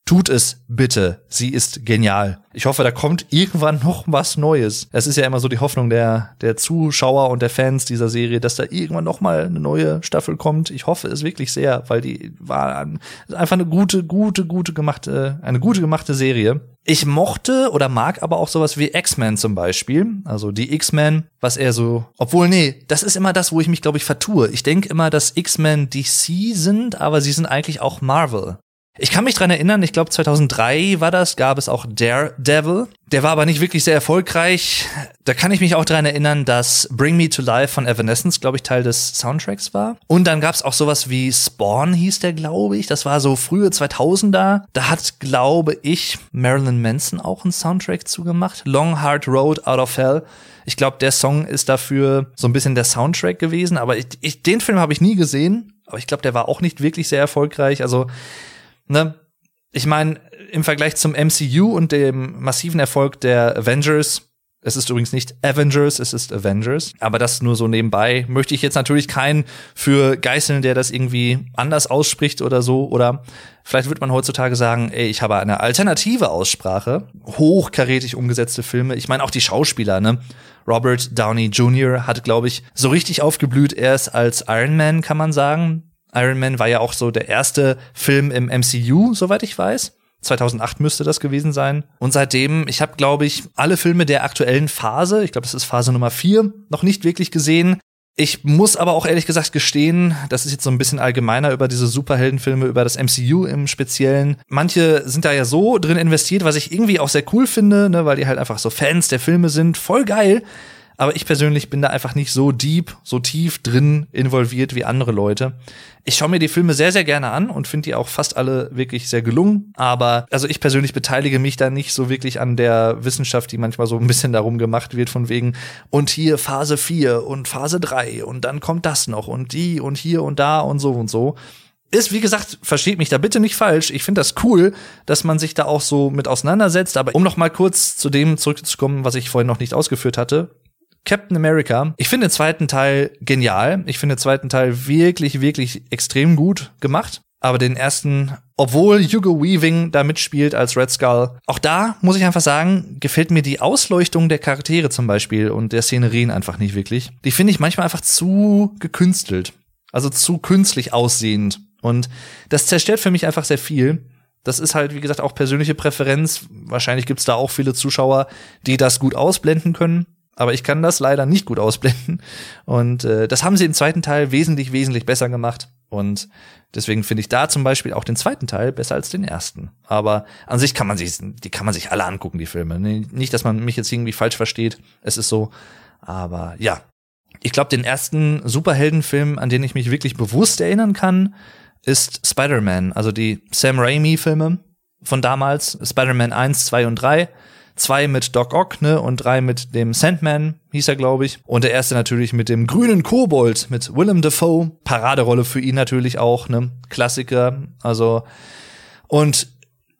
[SPEAKER 1] tut es bitte. Sie ist genial. Ich hoffe, da kommt irgendwann noch was Neues. Es ist ja immer so die Hoffnung der, der Zuschauer und der Fans dieser Serie, dass da irgendwann noch mal eine neue Staffel kommt. Ich hoffe es wirklich sehr, weil die war einfach eine gute, gute, gute gemachte, eine gute gemachte Serie. Ich mochte oder mag aber auch sowas wie X-Men zum Beispiel, also die X-Men, was er so, obwohl nee, das ist immer das, wo ich mich glaube ich vertue. Ich denke immer, dass X-Men DC sind, aber sie sind eigentlich auch Marvel. Ich kann mich dran erinnern, ich glaube 2003 war das, gab es auch Daredevil. Der war aber nicht wirklich sehr erfolgreich. Da kann ich mich auch dran erinnern, dass Bring Me to Life von Evanescence, glaube ich, Teil des Soundtracks war. Und dann gab es auch sowas wie Spawn hieß der, glaube ich. Das war so frühe 2000er. Da hat, glaube ich, Marilyn Manson auch einen Soundtrack zugemacht. Long Hard Road Out of Hell. Ich glaube, der Song ist dafür so ein bisschen der Soundtrack gewesen. Aber ich, ich, den Film habe ich nie gesehen. Aber ich glaube, der war auch nicht wirklich sehr erfolgreich. Also ne, ich meine, im Vergleich zum MCU und dem massiven Erfolg der Avengers Es ist übrigens nicht Avengers, es ist Avengers. Aber das nur so nebenbei. Möchte ich jetzt natürlich keinen für geißeln, der das irgendwie anders ausspricht oder so. Oder vielleicht wird man heutzutage sagen, ey, ich habe eine alternative Aussprache. Hochkarätig umgesetzte Filme. Ich meine auch die Schauspieler, ne? Robert Downey Jr. hat, glaube ich, so richtig aufgeblüht erst als Iron Man, kann man sagen. Iron Man war ja auch so der erste Film im MCU, soweit ich weiß. 2008 müsste das gewesen sein. Und seitdem, ich habe, glaube ich, alle Filme der aktuellen Phase, ich glaube, das ist Phase Nummer 4, noch nicht wirklich gesehen. Ich muss aber auch ehrlich gesagt gestehen, das ist jetzt so ein bisschen allgemeiner über diese Superheldenfilme, über das MCU im Speziellen. Manche sind da ja so drin investiert, was ich irgendwie auch sehr cool finde, ne, weil die halt einfach so Fans der Filme sind. Voll geil. Aber ich persönlich bin da einfach nicht so deep, so tief drin involviert wie andere Leute. Ich schaue mir die Filme sehr, sehr gerne an und finde die auch fast alle wirklich sehr gelungen. Aber also ich persönlich beteilige mich da nicht so wirklich an der Wissenschaft, die manchmal so ein bisschen darum gemacht wird, von wegen, und hier Phase 4 und Phase 3 und dann kommt das noch und die und hier und da und so und so ist, wie gesagt, versteht mich da bitte nicht falsch. Ich finde das cool, dass man sich da auch so mit auseinandersetzt. Aber um noch mal kurz zu dem zurückzukommen, was ich vorhin noch nicht ausgeführt hatte. Captain America. Ich finde den zweiten Teil genial. Ich finde den zweiten Teil wirklich, wirklich extrem gut gemacht. Aber den ersten, obwohl Hugo Weaving da mitspielt als Red Skull, auch da muss ich einfach sagen, gefällt mir die Ausleuchtung der Charaktere zum Beispiel und der Szenerien einfach nicht wirklich. Die finde ich manchmal einfach zu gekünstelt. Also zu künstlich aussehend. Und das zerstört für mich einfach sehr viel. Das ist halt, wie gesagt, auch persönliche Präferenz. Wahrscheinlich gibt's da auch viele Zuschauer, die das gut ausblenden können aber ich kann das leider nicht gut ausblenden. Und äh, das haben sie im zweiten Teil wesentlich, wesentlich besser gemacht. Und deswegen finde ich da zum Beispiel auch den zweiten Teil besser als den ersten. Aber an sich kann man sich, die kann man sich alle angucken, die Filme. Nicht, dass man mich jetzt irgendwie falsch versteht. Es ist so. Aber ja. Ich glaube, den ersten Superheldenfilm, an den ich mich wirklich bewusst erinnern kann, ist Spider-Man, also die Sam Raimi-Filme von damals, Spider-Man 1, 2 und 3 zwei mit Doc Ock, ne, und drei mit dem Sandman, hieß er, glaube ich. Und der erste natürlich mit dem grünen Kobold, mit Willem Dafoe. Paraderolle für ihn natürlich auch, ne, Klassiker. Also, und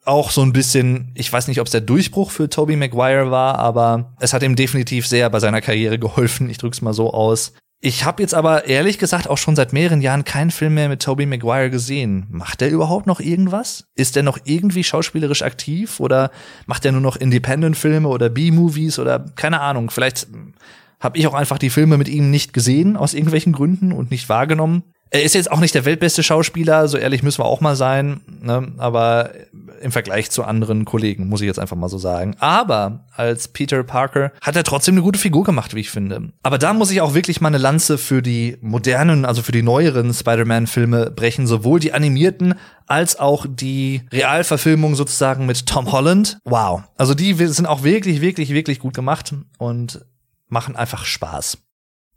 [SPEAKER 1] auch so ein bisschen, ich weiß nicht, ob es der Durchbruch für Tobey Maguire war, aber es hat ihm definitiv sehr bei seiner Karriere geholfen. Ich drück's mal so aus. Ich habe jetzt aber ehrlich gesagt auch schon seit mehreren Jahren keinen Film mehr mit Tobey Maguire gesehen. Macht er überhaupt noch irgendwas? Ist er noch irgendwie schauspielerisch aktiv oder macht er nur noch Independent-Filme oder B-Movies oder keine Ahnung? Vielleicht habe ich auch einfach die Filme mit ihm nicht gesehen aus irgendwelchen Gründen und nicht wahrgenommen. Er ist jetzt auch nicht der weltbeste Schauspieler, so ehrlich müssen wir auch mal sein, ne? aber im Vergleich zu anderen Kollegen, muss ich jetzt einfach mal so sagen. Aber als Peter Parker hat er trotzdem eine gute Figur gemacht, wie ich finde. Aber da muss ich auch wirklich mal eine Lanze für die modernen, also für die neueren Spider-Man-Filme brechen, sowohl die animierten als auch die Realverfilmung sozusagen mit Tom Holland. Wow. Also die sind auch wirklich, wirklich, wirklich gut gemacht und machen einfach Spaß.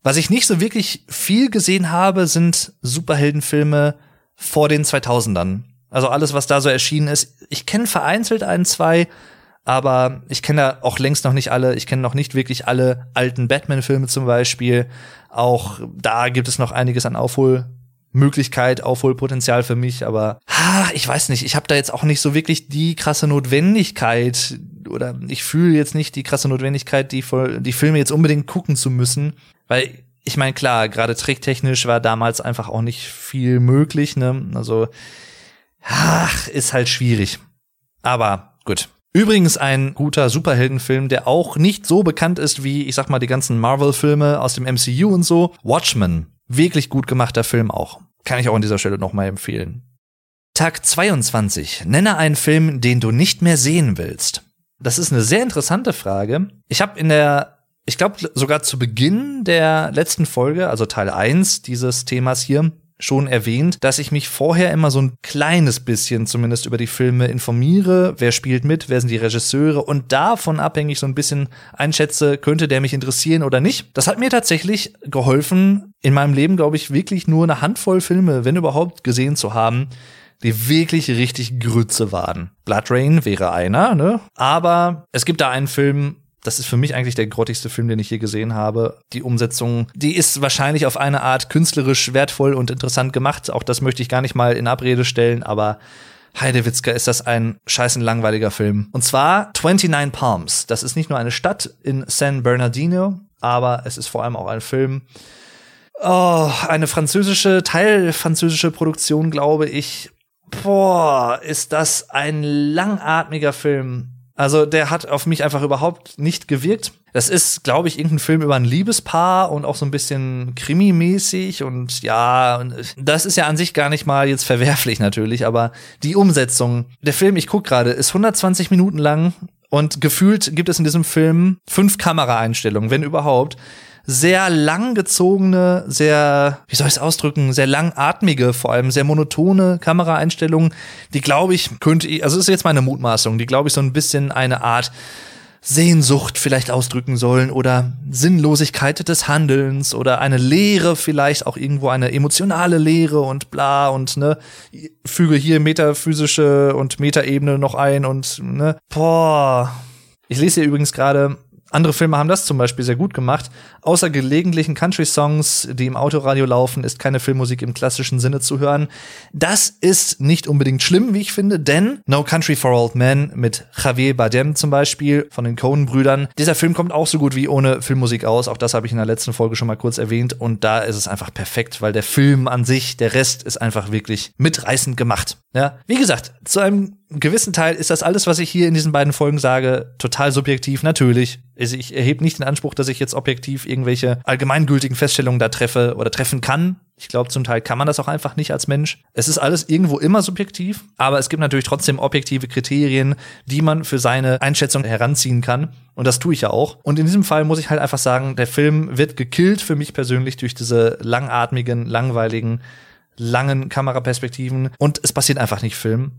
[SPEAKER 1] Was ich nicht so wirklich viel gesehen habe, sind Superheldenfilme vor den 2000ern. Also alles, was da so erschienen ist. Ich kenne vereinzelt ein, zwei, aber ich kenne da auch längst noch nicht alle. Ich kenne noch nicht wirklich alle alten Batman-Filme zum Beispiel. Auch da gibt es noch einiges an Aufholmöglichkeit, Aufholpotenzial für mich, aber ha, ich weiß nicht, ich habe da jetzt auch nicht so wirklich die krasse Notwendigkeit oder ich fühle jetzt nicht die krasse Notwendigkeit, die, die Filme jetzt unbedingt gucken zu müssen. Weil ich meine, klar, gerade tricktechnisch war damals einfach auch nicht viel möglich, ne? Also, ach, ist halt schwierig. Aber gut. Übrigens ein guter Superheldenfilm, der auch nicht so bekannt ist wie, ich sag mal, die ganzen Marvel-Filme aus dem MCU und so. Watchmen. Wirklich gut gemachter Film auch. Kann ich auch an dieser Stelle nochmal empfehlen. Tag 22. Nenne einen Film, den du nicht mehr sehen willst. Das ist eine sehr interessante Frage. Ich habe in der ich glaube sogar zu Beginn der letzten Folge, also Teil 1 dieses Themas hier, schon erwähnt, dass ich mich vorher immer so ein kleines bisschen zumindest über die Filme informiere, wer spielt mit, wer sind die Regisseure und davon abhängig so ein bisschen einschätze, könnte der mich interessieren oder nicht. Das hat mir tatsächlich geholfen, in meinem Leben, glaube ich, wirklich nur eine Handvoll Filme, wenn überhaupt, gesehen zu haben, die wirklich richtig Grütze waren. Blood Rain wäre einer, ne? Aber es gibt da einen Film, das ist für mich eigentlich der grottigste Film, den ich je gesehen habe. Die Umsetzung, die ist wahrscheinlich auf eine Art künstlerisch wertvoll und interessant gemacht. Auch das möchte ich gar nicht mal in Abrede stellen, aber Heidewitzka ist das ein scheißen langweiliger Film. Und zwar 29 Palms. Das ist nicht nur eine Stadt in San Bernardino, aber es ist vor allem auch ein Film. Oh, eine französische, teilfranzösische Produktion, glaube ich. Boah, ist das ein langatmiger Film. Also der hat auf mich einfach überhaupt nicht gewirkt. Das ist, glaube ich, irgendein Film über ein Liebespaar und auch so ein bisschen krimimäßig und ja, das ist ja an sich gar nicht mal jetzt verwerflich natürlich, aber die Umsetzung, der Film, ich guck gerade, ist 120 Minuten lang und gefühlt gibt es in diesem Film fünf Kameraeinstellungen, wenn überhaupt sehr langgezogene, sehr, wie soll ich es ausdrücken, sehr langatmige, vor allem sehr monotone Kameraeinstellungen, die glaube ich, könnte ich, also ist jetzt meine Mutmaßung, die glaube ich so ein bisschen eine Art Sehnsucht vielleicht ausdrücken sollen oder Sinnlosigkeit des Handelns oder eine Leere vielleicht auch irgendwo eine emotionale Leere und bla und ne füge hier metaphysische und Metaebene noch ein und ne. Boah. Ich lese hier übrigens gerade andere Filme haben das zum Beispiel sehr gut gemacht. Außer gelegentlichen Country-Songs, die im Autoradio laufen, ist keine Filmmusik im klassischen Sinne zu hören. Das ist nicht unbedingt schlimm, wie ich finde, denn No Country for Old Men mit Javier Bardem zum Beispiel von den Coen-Brüdern. Dieser Film kommt auch so gut wie ohne Filmmusik aus. Auch das habe ich in der letzten Folge schon mal kurz erwähnt. Und da ist es einfach perfekt, weil der Film an sich, der Rest ist einfach wirklich mitreißend gemacht. Ja, wie gesagt, zu einem gewissen Teil ist das alles, was ich hier in diesen beiden Folgen sage, total subjektiv, natürlich. Also ich erhebe nicht den Anspruch, dass ich jetzt objektiv irgendwelche allgemeingültigen Feststellungen da treffe oder treffen kann. Ich glaube, zum Teil kann man das auch einfach nicht als Mensch. Es ist alles irgendwo immer subjektiv, aber es gibt natürlich trotzdem objektive Kriterien, die man für seine Einschätzung heranziehen kann. Und das tue ich ja auch. Und in diesem Fall muss ich halt einfach sagen, der Film wird gekillt für mich persönlich durch diese langatmigen, langweiligen, langen Kameraperspektiven. Und es passiert einfach nicht Film.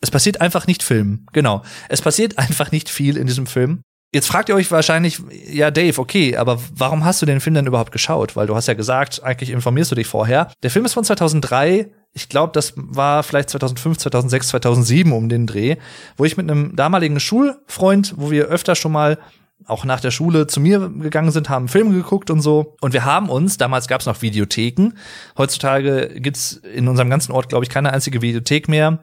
[SPEAKER 1] Es passiert einfach nicht Film. Genau. Es passiert einfach nicht viel in diesem Film. Jetzt fragt ihr euch wahrscheinlich, ja, Dave, okay, aber warum hast du den Film denn überhaupt geschaut? Weil du hast ja gesagt, eigentlich informierst du dich vorher. Der Film ist von 2003. Ich glaube, das war vielleicht 2005, 2006, 2007 um den Dreh, wo ich mit einem damaligen Schulfreund, wo wir öfter schon mal auch nach der Schule zu mir gegangen sind, haben Filme geguckt und so. Und wir haben uns, damals gab es noch Videotheken. Heutzutage gibt's in unserem ganzen Ort, glaube ich, keine einzige Videothek mehr.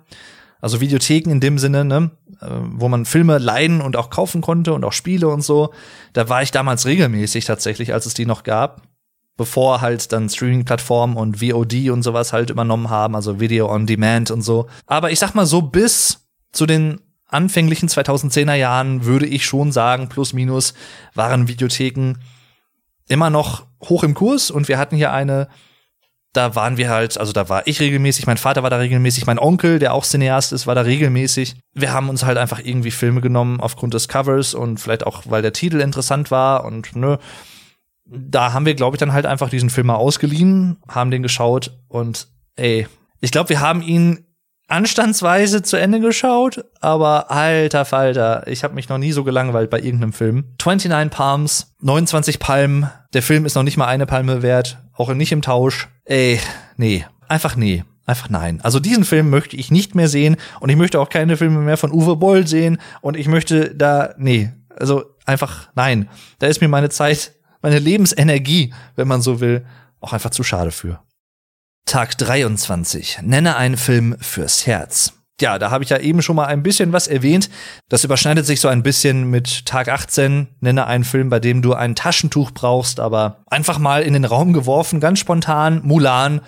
[SPEAKER 1] Also Videotheken in dem Sinne, ne, äh, wo man Filme leihen und auch kaufen konnte und auch Spiele und so. Da war ich damals regelmäßig tatsächlich, als es die noch gab, bevor halt dann Streaming-Plattformen und VOD und sowas halt übernommen haben, also Video on Demand und so. Aber ich sag mal so bis zu den anfänglichen 2010er Jahren würde ich schon sagen, plus minus waren Videotheken immer noch hoch im Kurs und wir hatten hier eine da waren wir halt, also da war ich regelmäßig, mein Vater war da regelmäßig, mein Onkel, der auch Cineast ist, war da regelmäßig. Wir haben uns halt einfach irgendwie Filme genommen aufgrund des Covers und vielleicht auch, weil der Titel interessant war und ne, da haben wir, glaube ich, dann halt einfach diesen Film mal ausgeliehen, haben den geschaut und ey, ich glaube, wir haben ihn anstandsweise zu Ende geschaut, aber alter Falter, ich habe mich noch nie so gelangweilt bei irgendeinem Film. 29 Palms, 29 Palmen, der Film ist noch nicht mal eine Palme wert, auch nicht im Tausch. Ey, nee, einfach nee. Einfach nein. Also diesen Film möchte ich nicht mehr sehen und ich möchte auch keine Filme mehr von Uwe Boll sehen und ich möchte da, nee, also einfach nein. Da ist mir meine Zeit, meine Lebensenergie, wenn man so will, auch einfach zu schade für. Tag 23. Nenne einen Film fürs Herz. Ja, da habe ich ja eben schon mal ein bisschen was erwähnt. Das überschneidet sich so ein bisschen mit Tag 18. Nenne einen Film, bei dem du ein Taschentuch brauchst, aber einfach mal in den Raum geworfen, ganz spontan. Mulan.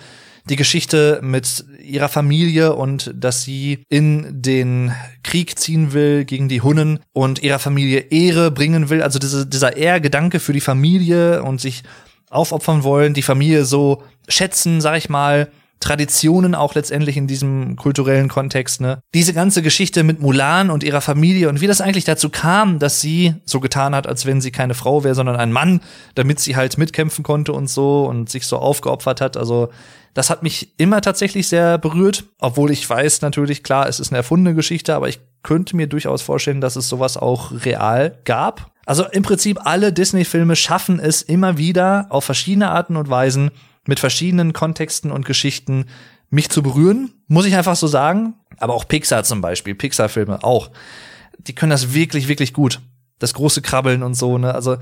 [SPEAKER 1] Die Geschichte mit ihrer Familie und dass sie in den Krieg ziehen will gegen die Hunnen und ihrer Familie Ehre bringen will. Also diese, dieser Ehrgedanke für die Familie und sich aufopfern wollen, die Familie so schätzen, sag ich mal, Traditionen auch letztendlich in diesem kulturellen Kontext, ne? Diese ganze Geschichte mit Mulan und ihrer Familie und wie das eigentlich dazu kam, dass sie so getan hat, als wenn sie keine Frau wäre, sondern ein Mann, damit sie halt mitkämpfen konnte und so und sich so aufgeopfert hat. Also, das hat mich immer tatsächlich sehr berührt, obwohl ich weiß natürlich, klar, es ist eine erfundene Geschichte, aber ich könnte mir durchaus vorstellen, dass es sowas auch real gab. Also im Prinzip alle Disney-Filme schaffen es immer wieder auf verschiedene Arten und Weisen mit verschiedenen Kontexten und Geschichten mich zu berühren, muss ich einfach so sagen. Aber auch Pixar zum Beispiel, Pixar-Filme auch. Die können das wirklich, wirklich gut. Das große Krabbeln und so, ne? Also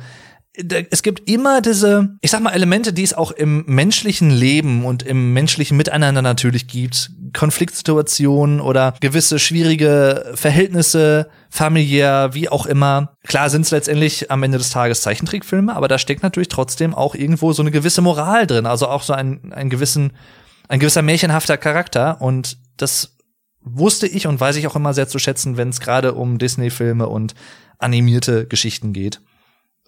[SPEAKER 1] es gibt immer diese, ich sag mal, Elemente, die es auch im menschlichen Leben und im menschlichen Miteinander natürlich gibt. Konfliktsituationen oder gewisse schwierige Verhältnisse, familiär, wie auch immer. Klar sind es letztendlich am Ende des Tages Zeichentrickfilme, aber da steckt natürlich trotzdem auch irgendwo so eine gewisse Moral drin, also auch so ein, ein gewissen, ein gewisser märchenhafter Charakter und das wusste ich und weiß ich auch immer sehr zu schätzen, wenn es gerade um Disney-Filme und animierte Geschichten geht.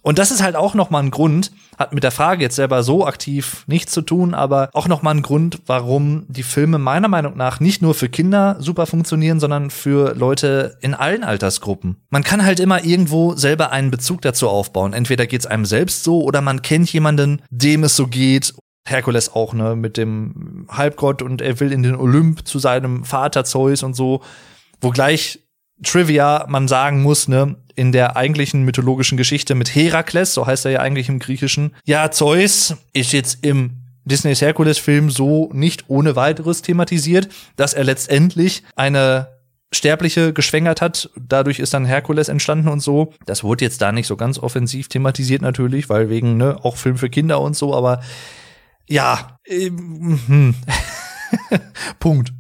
[SPEAKER 1] Und das ist halt auch noch mal ein Grund, hat mit der Frage jetzt selber so aktiv nichts zu tun, aber auch noch mal ein Grund, warum die Filme meiner Meinung nach nicht nur für Kinder super funktionieren, sondern für Leute in allen Altersgruppen. Man kann halt immer irgendwo selber einen Bezug dazu aufbauen. Entweder geht's einem selbst so oder man kennt jemanden, dem es so geht Herkules auch, ne, mit dem Halbgott und er will in den Olymp zu seinem Vater Zeus und so. Wo gleich Trivia man sagen muss, ne, in der eigentlichen mythologischen Geschichte mit Herakles, so heißt er ja eigentlich im Griechischen. Ja, Zeus ist jetzt im Disneys Herkules-Film so nicht ohne weiteres thematisiert, dass er letztendlich eine Sterbliche geschwängert hat. Dadurch ist dann Herkules entstanden und so. Das wurde jetzt da nicht so ganz offensiv thematisiert natürlich, weil wegen, ne, auch Film für Kinder und so, aber ja, ähm, hm. Punkt.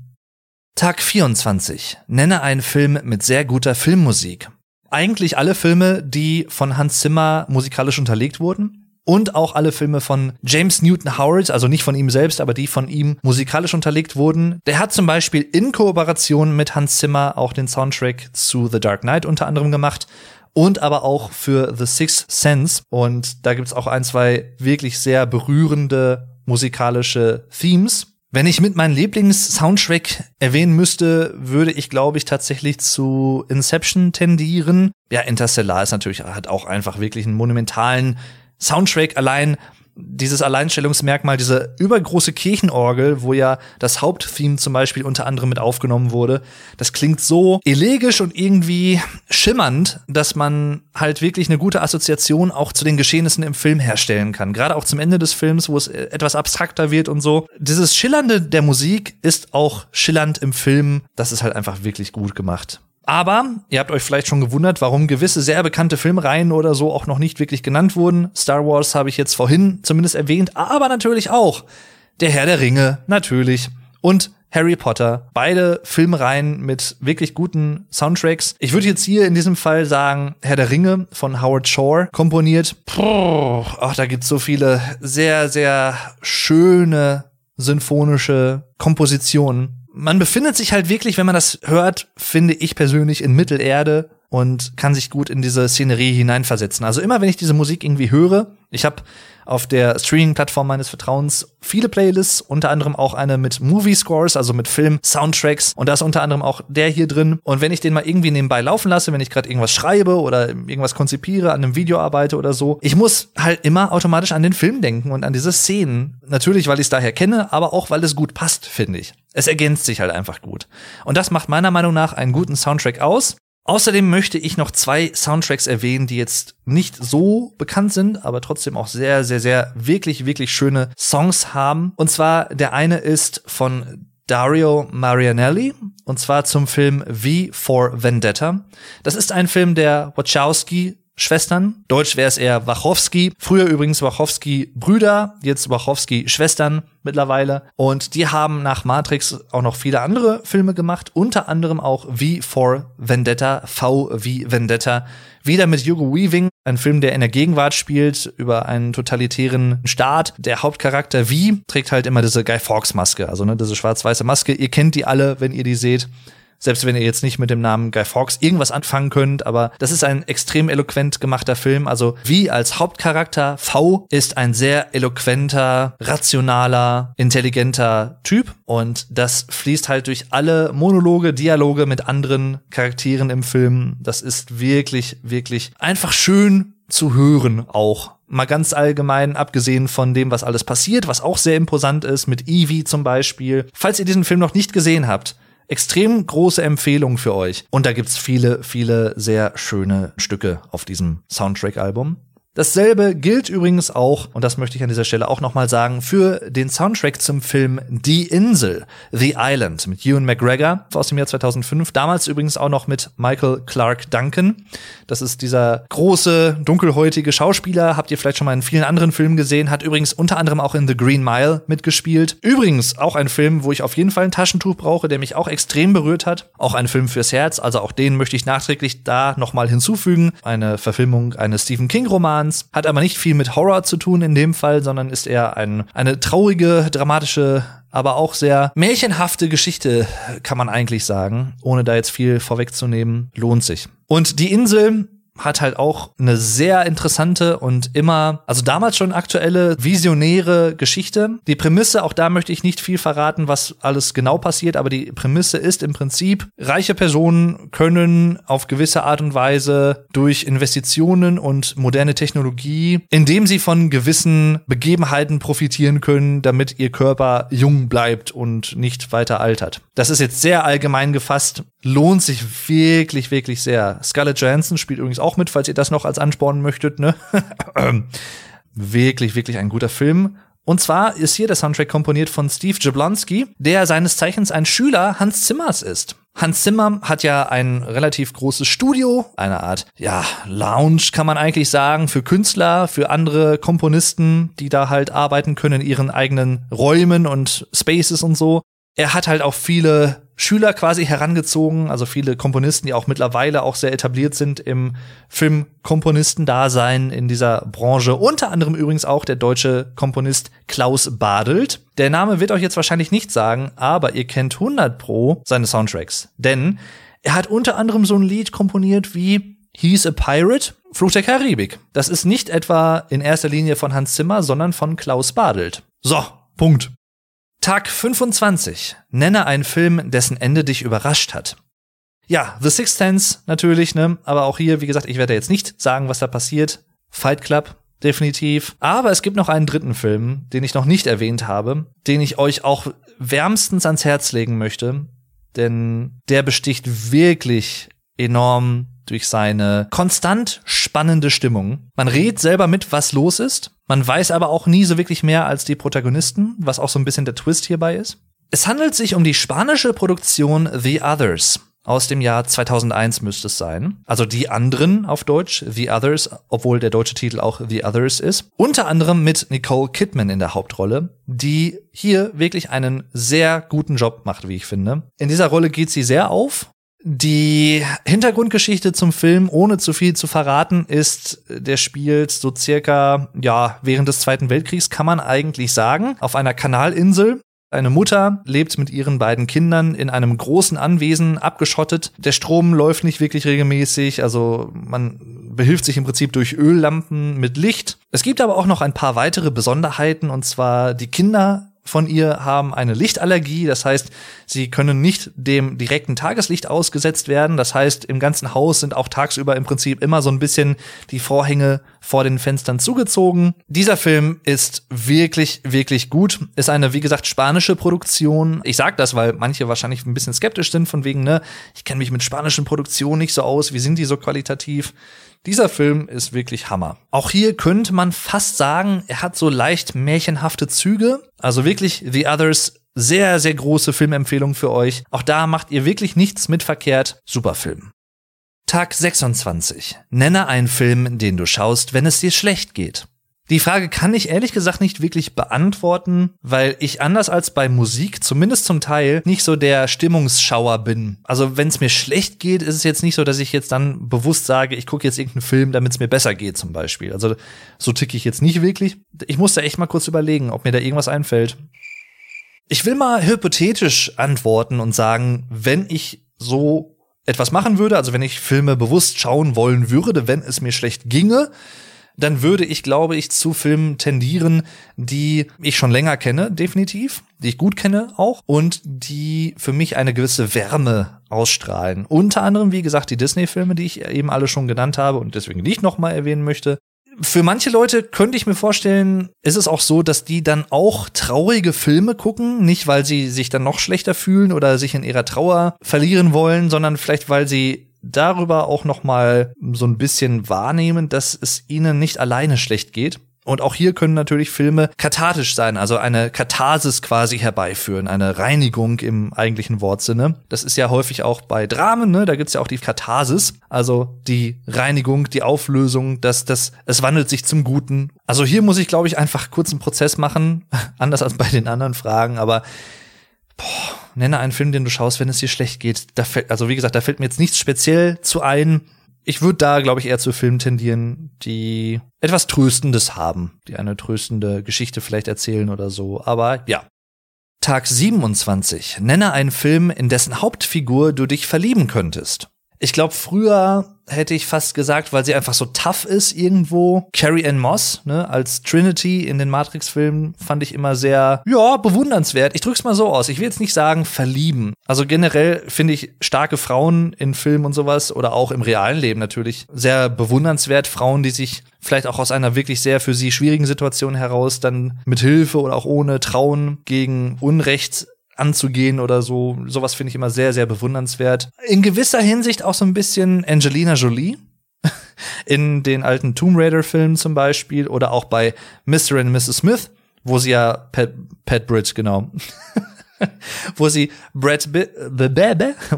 [SPEAKER 1] Tag 24. Nenne einen Film mit sehr guter Filmmusik. Eigentlich alle Filme, die von Hans Zimmer musikalisch unterlegt wurden. Und auch alle Filme von James Newton Howard, also nicht von ihm selbst, aber die von ihm musikalisch unterlegt wurden. Der hat zum Beispiel in Kooperation mit Hans Zimmer auch den Soundtrack zu The Dark Knight unter anderem gemacht und aber auch für The Sixth Sense. Und da gibt's auch ein, zwei wirklich sehr berührende musikalische Themes. Wenn ich mit meinem Lieblings-Soundtrack erwähnen müsste, würde ich, glaube ich, tatsächlich zu Inception tendieren. Ja, Interstellar ist natürlich, hat auch einfach wirklich einen monumentalen Soundtrack. Allein dieses Alleinstellungsmerkmal, diese übergroße Kirchenorgel, wo ja das Haupttheme zum Beispiel unter anderem mit aufgenommen wurde, das klingt so elegisch und irgendwie schimmernd, dass man halt wirklich eine gute Assoziation auch zu den Geschehnissen im Film herstellen kann. Gerade auch zum Ende des Films, wo es etwas abstrakter wird und so. Dieses Schillernde der Musik ist auch schillernd im Film. Das ist halt einfach wirklich gut gemacht. Aber ihr habt euch vielleicht schon gewundert, warum gewisse sehr bekannte Filmreihen oder so auch noch nicht wirklich genannt wurden. Star Wars habe ich jetzt vorhin zumindest erwähnt, aber natürlich auch Der Herr der Ringe, natürlich. Und Harry Potter. Beide Filmreihen mit wirklich guten Soundtracks. Ich würde jetzt hier in diesem Fall sagen, Herr der Ringe von Howard Shore komponiert. Puh, ach, da gibt's so viele sehr, sehr schöne symphonische Kompositionen man befindet sich halt wirklich, wenn man das hört, finde ich persönlich in Mittelerde und kann sich gut in diese Szenerie hineinversetzen. Also immer wenn ich diese Musik irgendwie höre, ich habe auf der Streaming-Plattform meines Vertrauens viele Playlists, unter anderem auch eine mit Movie-Scores, also mit Film-Soundtracks und da ist unter anderem auch der hier drin. Und wenn ich den mal irgendwie nebenbei laufen lasse, wenn ich gerade irgendwas schreibe oder irgendwas konzipiere, an einem Video arbeite oder so, ich muss halt immer automatisch an den Film denken und an diese Szenen. Natürlich, weil ich es daher kenne, aber auch, weil es gut passt, finde ich. Es ergänzt sich halt einfach gut. Und das macht meiner Meinung nach einen guten Soundtrack aus. Außerdem möchte ich noch zwei Soundtracks erwähnen, die jetzt nicht so bekannt sind, aber trotzdem auch sehr, sehr, sehr wirklich, wirklich schöne Songs haben. Und zwar der eine ist von Dario Marianelli und zwar zum Film V for Vendetta. Das ist ein Film der Wachowski Schwestern. Deutsch wäre es eher Wachowski. Früher übrigens Wachowski-Brüder, jetzt Wachowski-Schwestern mittlerweile. Und die haben nach Matrix auch noch viele andere Filme gemacht, unter anderem auch V for Vendetta, V wie Vendetta. Wieder mit Hugo Weaving, ein Film, der in der Gegenwart spielt, über einen totalitären Staat. Der Hauptcharakter V trägt halt immer diese Guy Fawkes-Maske, also ne, diese schwarz-weiße Maske. Ihr kennt die alle, wenn ihr die seht selbst wenn ihr jetzt nicht mit dem Namen Guy Fawkes irgendwas anfangen könnt, aber das ist ein extrem eloquent gemachter Film. Also wie als Hauptcharakter V ist ein sehr eloquenter, rationaler, intelligenter Typ und das fließt halt durch alle Monologe, Dialoge mit anderen Charakteren im Film. Das ist wirklich, wirklich einfach schön zu hören auch. Mal ganz allgemein, abgesehen von dem, was alles passiert, was auch sehr imposant ist, mit Evie zum Beispiel. Falls ihr diesen Film noch nicht gesehen habt, extrem große Empfehlung für euch. Und da gibt's viele, viele sehr schöne Stücke auf diesem Soundtrack-Album. Dasselbe gilt übrigens auch, und das möchte ich an dieser Stelle auch nochmal sagen, für den Soundtrack zum Film Die Insel, The Island mit Ewan McGregor aus dem Jahr 2005. Damals übrigens auch noch mit Michael Clark Duncan. Das ist dieser große, dunkelhäutige Schauspieler. Habt ihr vielleicht schon mal in vielen anderen Filmen gesehen. Hat übrigens unter anderem auch in The Green Mile mitgespielt. Übrigens auch ein Film, wo ich auf jeden Fall ein Taschentuch brauche, der mich auch extrem berührt hat. Auch ein Film fürs Herz. Also auch den möchte ich nachträglich da nochmal hinzufügen. Eine Verfilmung eines Stephen King-Romans Romans, hat aber nicht viel mit Horror zu tun in dem Fall, sondern ist eher ein, eine traurige, dramatische aber auch sehr märchenhafte Geschichte, kann man eigentlich sagen, ohne da jetzt viel vorwegzunehmen, lohnt sich. Und die Insel hat halt auch eine sehr interessante und immer, also damals schon aktuelle, visionäre Geschichte. Die Prämisse, auch da möchte ich nicht viel verraten, was alles genau passiert, aber die Prämisse ist im Prinzip, reiche Personen können auf gewisse Art und Weise durch Investitionen und moderne Technologie, indem sie von gewissen Begebenheiten profitieren können, damit ihr Körper jung bleibt und nicht weiter altert. Das ist jetzt sehr allgemein gefasst, lohnt sich wirklich, wirklich sehr. Scarlett Johansson spielt übrigens auch mit, falls ihr das noch als anspornen möchtet. Ne? wirklich, wirklich ein guter Film. Und zwar ist hier der Soundtrack komponiert von Steve Jablonski, der seines Zeichens ein Schüler Hans Zimmers ist. Hans Zimmer hat ja ein relativ großes Studio, eine Art, ja, Lounge kann man eigentlich sagen, für Künstler, für andere Komponisten, die da halt arbeiten können in ihren eigenen Räumen und Spaces und so. Er hat halt auch viele Schüler quasi herangezogen, also viele Komponisten, die auch mittlerweile auch sehr etabliert sind im Filmkomponistendasein in dieser Branche. Unter anderem übrigens auch der deutsche Komponist Klaus Badelt. Der Name wird euch jetzt wahrscheinlich nicht sagen, aber ihr kennt 100 pro seine Soundtracks. Denn er hat unter anderem so ein Lied komponiert wie He's a Pirate, Fluch der Karibik. Das ist nicht etwa in erster Linie von Hans Zimmer, sondern von Klaus Badelt. So, Punkt. Tag 25. Nenne einen Film, dessen Ende dich überrascht hat. Ja, The Sixth Sense natürlich, ne? Aber auch hier, wie gesagt, ich werde jetzt nicht sagen, was da passiert. Fight Club, definitiv. Aber es gibt noch einen dritten Film, den ich noch nicht erwähnt habe, den ich euch auch wärmstens ans Herz legen möchte. Denn der besticht wirklich enorm durch seine konstant spannende Stimmung. Man redet selber mit, was los ist. Man weiß aber auch nie so wirklich mehr als die Protagonisten, was auch so ein bisschen der Twist hierbei ist. Es handelt sich um die spanische Produktion The Others. Aus dem Jahr 2001 müsste es sein. Also die anderen auf Deutsch, The Others, obwohl der deutsche Titel auch The Others ist. Unter anderem mit Nicole Kidman in der Hauptrolle, die hier wirklich einen sehr guten Job macht, wie ich finde. In dieser Rolle geht sie sehr auf die Hintergrundgeschichte zum Film, ohne zu viel zu verraten, ist, der spielt so circa, ja, während des Zweiten Weltkriegs kann man eigentlich sagen, auf einer Kanalinsel. Eine Mutter lebt mit ihren beiden Kindern in einem großen Anwesen, abgeschottet. Der Strom läuft nicht wirklich regelmäßig, also man behilft sich im Prinzip durch Öllampen mit Licht. Es gibt aber auch noch ein paar weitere Besonderheiten, und zwar die Kinder von ihr haben eine Lichtallergie, das heißt, sie können nicht dem direkten Tageslicht ausgesetzt werden. Das heißt, im ganzen Haus sind auch tagsüber im Prinzip immer so ein bisschen die Vorhänge vor den Fenstern zugezogen. Dieser Film ist wirklich, wirklich gut. Ist eine, wie gesagt, spanische Produktion. Ich sag das, weil manche wahrscheinlich ein bisschen skeptisch sind von wegen, ne, ich kenne mich mit spanischen Produktionen nicht so aus. Wie sind die so qualitativ? Dieser Film ist wirklich Hammer. Auch hier könnte man fast sagen, er hat so leicht märchenhafte Züge. Also wirklich The Others sehr, sehr große Filmempfehlung für euch. Auch da macht ihr wirklich nichts mit verkehrt. Super Film. Tag 26. Nenne einen Film, den du schaust, wenn es dir schlecht geht. Die Frage kann ich ehrlich gesagt nicht wirklich beantworten, weil ich anders als bei Musik, zumindest zum Teil, nicht so der Stimmungsschauer bin. Also wenn es mir schlecht geht, ist es jetzt nicht so, dass ich jetzt dann bewusst sage, ich gucke jetzt irgendeinen Film, damit es mir besser geht zum Beispiel. Also so ticke ich jetzt nicht wirklich. Ich muss da echt mal kurz überlegen, ob mir da irgendwas einfällt. Ich will mal hypothetisch antworten und sagen, wenn ich so etwas machen würde, also wenn ich Filme bewusst schauen wollen würde, wenn es mir schlecht ginge, dann würde ich, glaube ich, zu Filmen tendieren, die ich schon länger kenne, definitiv, die ich gut kenne auch und die für mich eine gewisse Wärme ausstrahlen. Unter anderem, wie gesagt, die Disney-Filme, die ich eben alle schon genannt habe und deswegen nicht nochmal erwähnen möchte. Für manche Leute könnte ich mir vorstellen, ist es auch so, dass die dann auch traurige Filme gucken, nicht weil sie sich dann noch schlechter fühlen oder sich in ihrer Trauer verlieren wollen, sondern vielleicht weil sie darüber auch noch mal so ein bisschen wahrnehmen, dass es ihnen nicht alleine schlecht geht. Und auch hier können natürlich Filme kathartisch sein, also eine Katharsis quasi herbeiführen, eine Reinigung im eigentlichen Wortsinne. Das ist ja häufig auch bei Dramen, ne? da gibt's ja auch die Katharsis, also die Reinigung, die Auflösung, dass das, es wandelt sich zum Guten. Also hier muss ich, glaube ich, einfach kurz einen Prozess machen, anders als bei den anderen Fragen, aber boah, nenne einen Film, den du schaust, wenn es dir schlecht geht. Da fällt, also wie gesagt, da fällt mir jetzt nichts speziell zu ein ich würde da, glaube ich, eher zu Filmen tendieren, die etwas Tröstendes haben, die eine tröstende Geschichte vielleicht erzählen oder so. Aber ja. Tag 27. Nenne einen Film, in dessen Hauptfigur du dich verlieben könntest. Ich glaube, früher hätte ich fast gesagt, weil sie einfach so tough ist irgendwo. Carrie Ann Moss, ne, als Trinity in den Matrix-Filmen fand ich immer sehr, ja, bewundernswert. Ich drück's mal so aus. Ich will jetzt nicht sagen verlieben. Also generell finde ich starke Frauen in Filmen und sowas oder auch im realen Leben natürlich sehr bewundernswert. Frauen, die sich vielleicht auch aus einer wirklich sehr für sie schwierigen Situation heraus dann mit Hilfe oder auch ohne trauen gegen Unrecht anzugehen oder so. Sowas finde ich immer sehr, sehr bewundernswert. In gewisser Hinsicht auch so ein bisschen Angelina Jolie. In den alten Tomb Raider-Filmen zum Beispiel oder auch bei Mr. and Mrs. Smith, wo sie ja Pat, Pat Bridge, genau. wo sie Brad Pitt,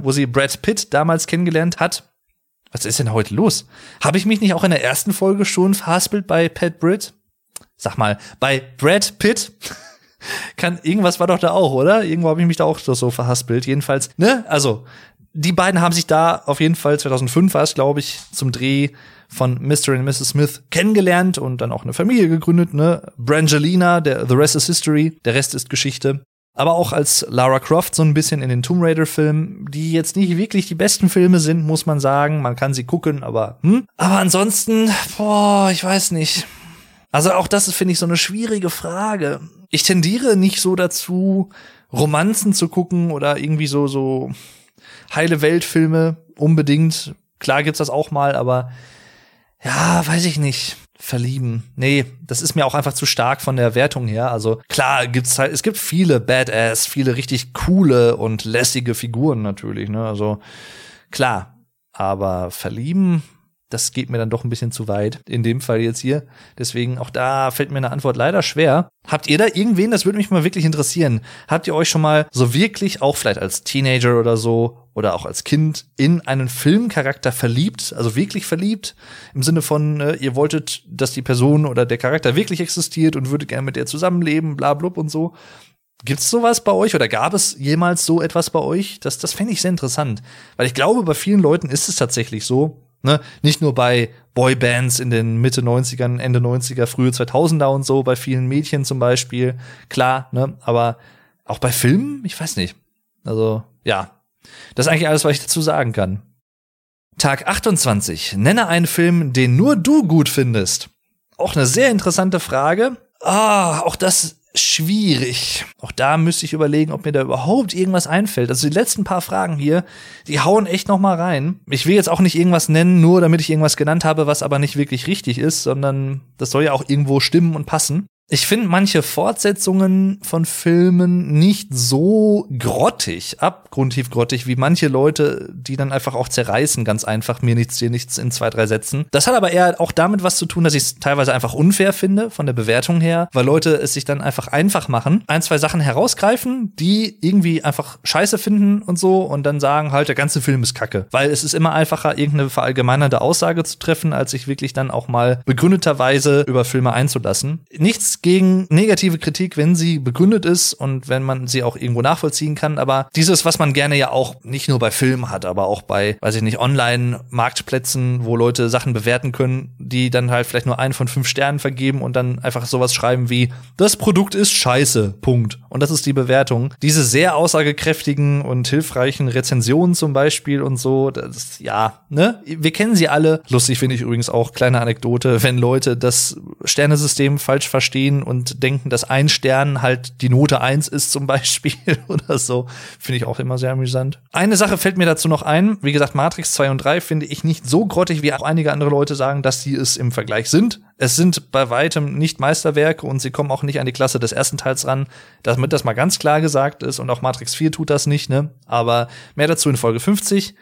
[SPEAKER 1] wo sie Brad Pitt damals kennengelernt hat. Was ist denn heute los? Habe ich mich nicht auch in der ersten Folge schon verhaspelt bei Pat Britt? Sag mal, bei Brad Pitt? Kann, irgendwas war doch da auch, oder? Irgendwo habe ich mich da auch so verhaspelt. Jedenfalls, ne? Also, die beiden haben sich da auf jeden Fall 2005 war es, glaube ich, zum Dreh von Mr. und Mrs. Smith kennengelernt und dann auch eine Familie gegründet, ne? Brangelina, der The Rest is History, der Rest ist Geschichte. Aber auch als Lara Croft so ein bisschen in den Tomb Raider Filmen, die jetzt nicht wirklich die besten Filme sind, muss man sagen. Man kann sie gucken, aber hm? Aber ansonsten, boah, ich weiß nicht. Also auch das ist, finde ich, so eine schwierige Frage ich tendiere nicht so dazu, Romanzen zu gucken oder irgendwie so, so heile Weltfilme unbedingt. Klar gibt's das auch mal, aber ja, weiß ich nicht. Verlieben. Nee, das ist mir auch einfach zu stark von der Wertung her. Also klar gibt's halt, es gibt viele Badass, viele richtig coole und lässige Figuren natürlich, ne? Also klar. Aber verlieben, das geht mir dann doch ein bisschen zu weit. In dem Fall jetzt hier. Deswegen auch da fällt mir eine Antwort leider schwer. Habt ihr da irgendwen, das würde mich mal wirklich interessieren, habt ihr euch schon mal so wirklich, auch vielleicht als Teenager oder so, oder auch als Kind, in einen Filmcharakter verliebt? Also wirklich verliebt? Im Sinne von, äh, ihr wolltet, dass die Person oder der Charakter wirklich existiert und würdet gerne mit der zusammenleben, bla blub und so. Gibt's sowas bei euch oder gab es jemals so etwas bei euch? Das, das fände ich sehr interessant. Weil ich glaube, bei vielen Leuten ist es tatsächlich so, Ne? Nicht nur bei Boybands in den Mitte 90ern, Ende 90er, frühe 2000er und so, bei vielen Mädchen zum Beispiel, klar, ne? aber auch bei Filmen, ich weiß nicht. Also, ja. Das ist eigentlich alles, was ich dazu sagen kann. Tag 28. Nenne einen Film, den nur du gut findest. Auch eine sehr interessante Frage. Ah, auch das schwierig. Auch da müsste ich überlegen, ob mir da überhaupt irgendwas einfällt. Also die letzten paar Fragen hier, die hauen echt noch mal rein. Ich will jetzt auch nicht irgendwas nennen, nur damit ich irgendwas genannt habe, was aber nicht wirklich richtig ist, sondern das soll ja auch irgendwo stimmen und passen. Ich finde manche Fortsetzungen von Filmen nicht so grottig, abgrundtief grottig, wie manche Leute, die dann einfach auch zerreißen, ganz einfach, mir nichts, dir nichts in zwei, drei Sätzen. Das hat aber eher auch damit was zu tun, dass ich es teilweise einfach unfair finde, von der Bewertung her, weil Leute es sich dann einfach einfach machen, ein, zwei Sachen herausgreifen, die irgendwie einfach scheiße finden und so und dann sagen, halt, der ganze Film ist kacke. Weil es ist immer einfacher, irgendeine verallgemeinernde Aussage zu treffen, als sich wirklich dann auch mal begründeterweise über Filme einzulassen. Nichts gegen negative Kritik, wenn sie begründet ist und wenn man sie auch irgendwo nachvollziehen kann. Aber dieses, was man gerne ja auch nicht nur bei Filmen hat, aber auch bei, weiß ich nicht, Online-Marktplätzen, wo Leute Sachen bewerten können, die dann halt vielleicht nur einen von fünf Sternen vergeben und dann einfach sowas schreiben wie, das Produkt ist scheiße, Punkt. Und das ist die Bewertung. Diese sehr aussagekräftigen und hilfreichen Rezensionen zum Beispiel und so, das, ja, ne? Wir kennen sie alle. Lustig finde ich übrigens auch, kleine Anekdote, wenn Leute das Sternesystem falsch verstehen, sehen und denken, dass ein Stern halt die Note eins ist zum Beispiel oder so. Finde ich auch immer sehr amüsant. Eine Sache fällt mir dazu noch ein. Wie gesagt, Matrix 2 und 3 finde ich nicht so grottig, wie auch einige andere Leute sagen, dass sie es im Vergleich sind. Es sind bei weitem nicht Meisterwerke und sie kommen auch nicht an die Klasse des ersten Teils ran, damit das mal ganz klar gesagt ist. Und auch Matrix 4 tut das nicht, ne? Aber mehr dazu in Folge 50.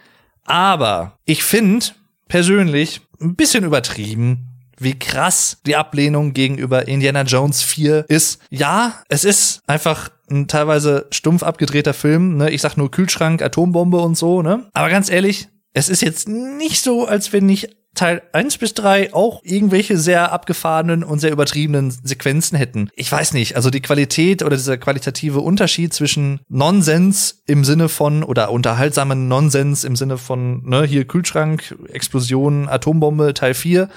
[SPEAKER 1] Aber ich finde persönlich ein bisschen übertrieben, wie krass die Ablehnung gegenüber Indiana Jones 4 ist. Ja, es ist einfach ein teilweise stumpf abgedrehter Film, ne? Ich sag nur Kühlschrank, Atombombe und so, ne? Aber ganz ehrlich, es ist jetzt nicht so, als wenn nicht Teil 1 bis 3 auch irgendwelche sehr abgefahrenen und sehr übertriebenen Sequenzen hätten. Ich weiß nicht, also die Qualität oder dieser qualitative Unterschied zwischen Nonsens im Sinne von oder unterhaltsamen Nonsens im Sinne von, ne, hier Kühlschrank, Explosion, Atombombe, Teil 4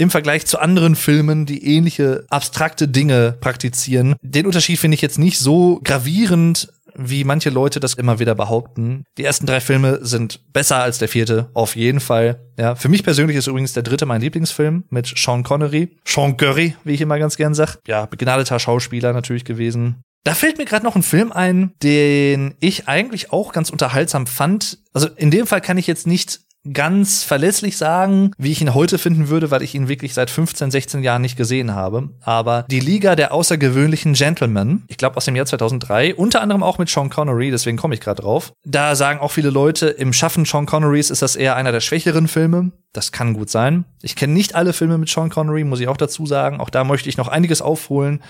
[SPEAKER 1] im Vergleich zu anderen Filmen, die ähnliche abstrakte Dinge praktizieren. Den Unterschied finde ich jetzt nicht so gravierend, wie manche Leute das immer wieder behaupten. Die ersten drei Filme sind besser als der vierte, auf jeden Fall. Ja, für mich persönlich ist übrigens der dritte mein Lieblingsfilm mit Sean Connery. Sean Curry, wie ich immer ganz gern sag. Ja, begnadeter Schauspieler natürlich gewesen. Da fällt mir gerade noch ein Film ein, den ich eigentlich auch ganz unterhaltsam fand. Also in dem Fall kann ich jetzt nicht ganz verlässlich sagen, wie ich ihn heute finden würde, weil ich ihn wirklich seit 15, 16 Jahren nicht gesehen habe. Aber die Liga der außergewöhnlichen Gentlemen, ich glaube aus dem Jahr 2003, unter anderem auch mit Sean Connery, deswegen komme ich gerade drauf. Da sagen auch viele Leute, im Schaffen Sean Connerys ist das eher einer der schwächeren Filme. Das kann gut sein. Ich kenne nicht alle Filme mit Sean Connery, muss ich auch dazu sagen. Auch da möchte ich noch einiges aufholen.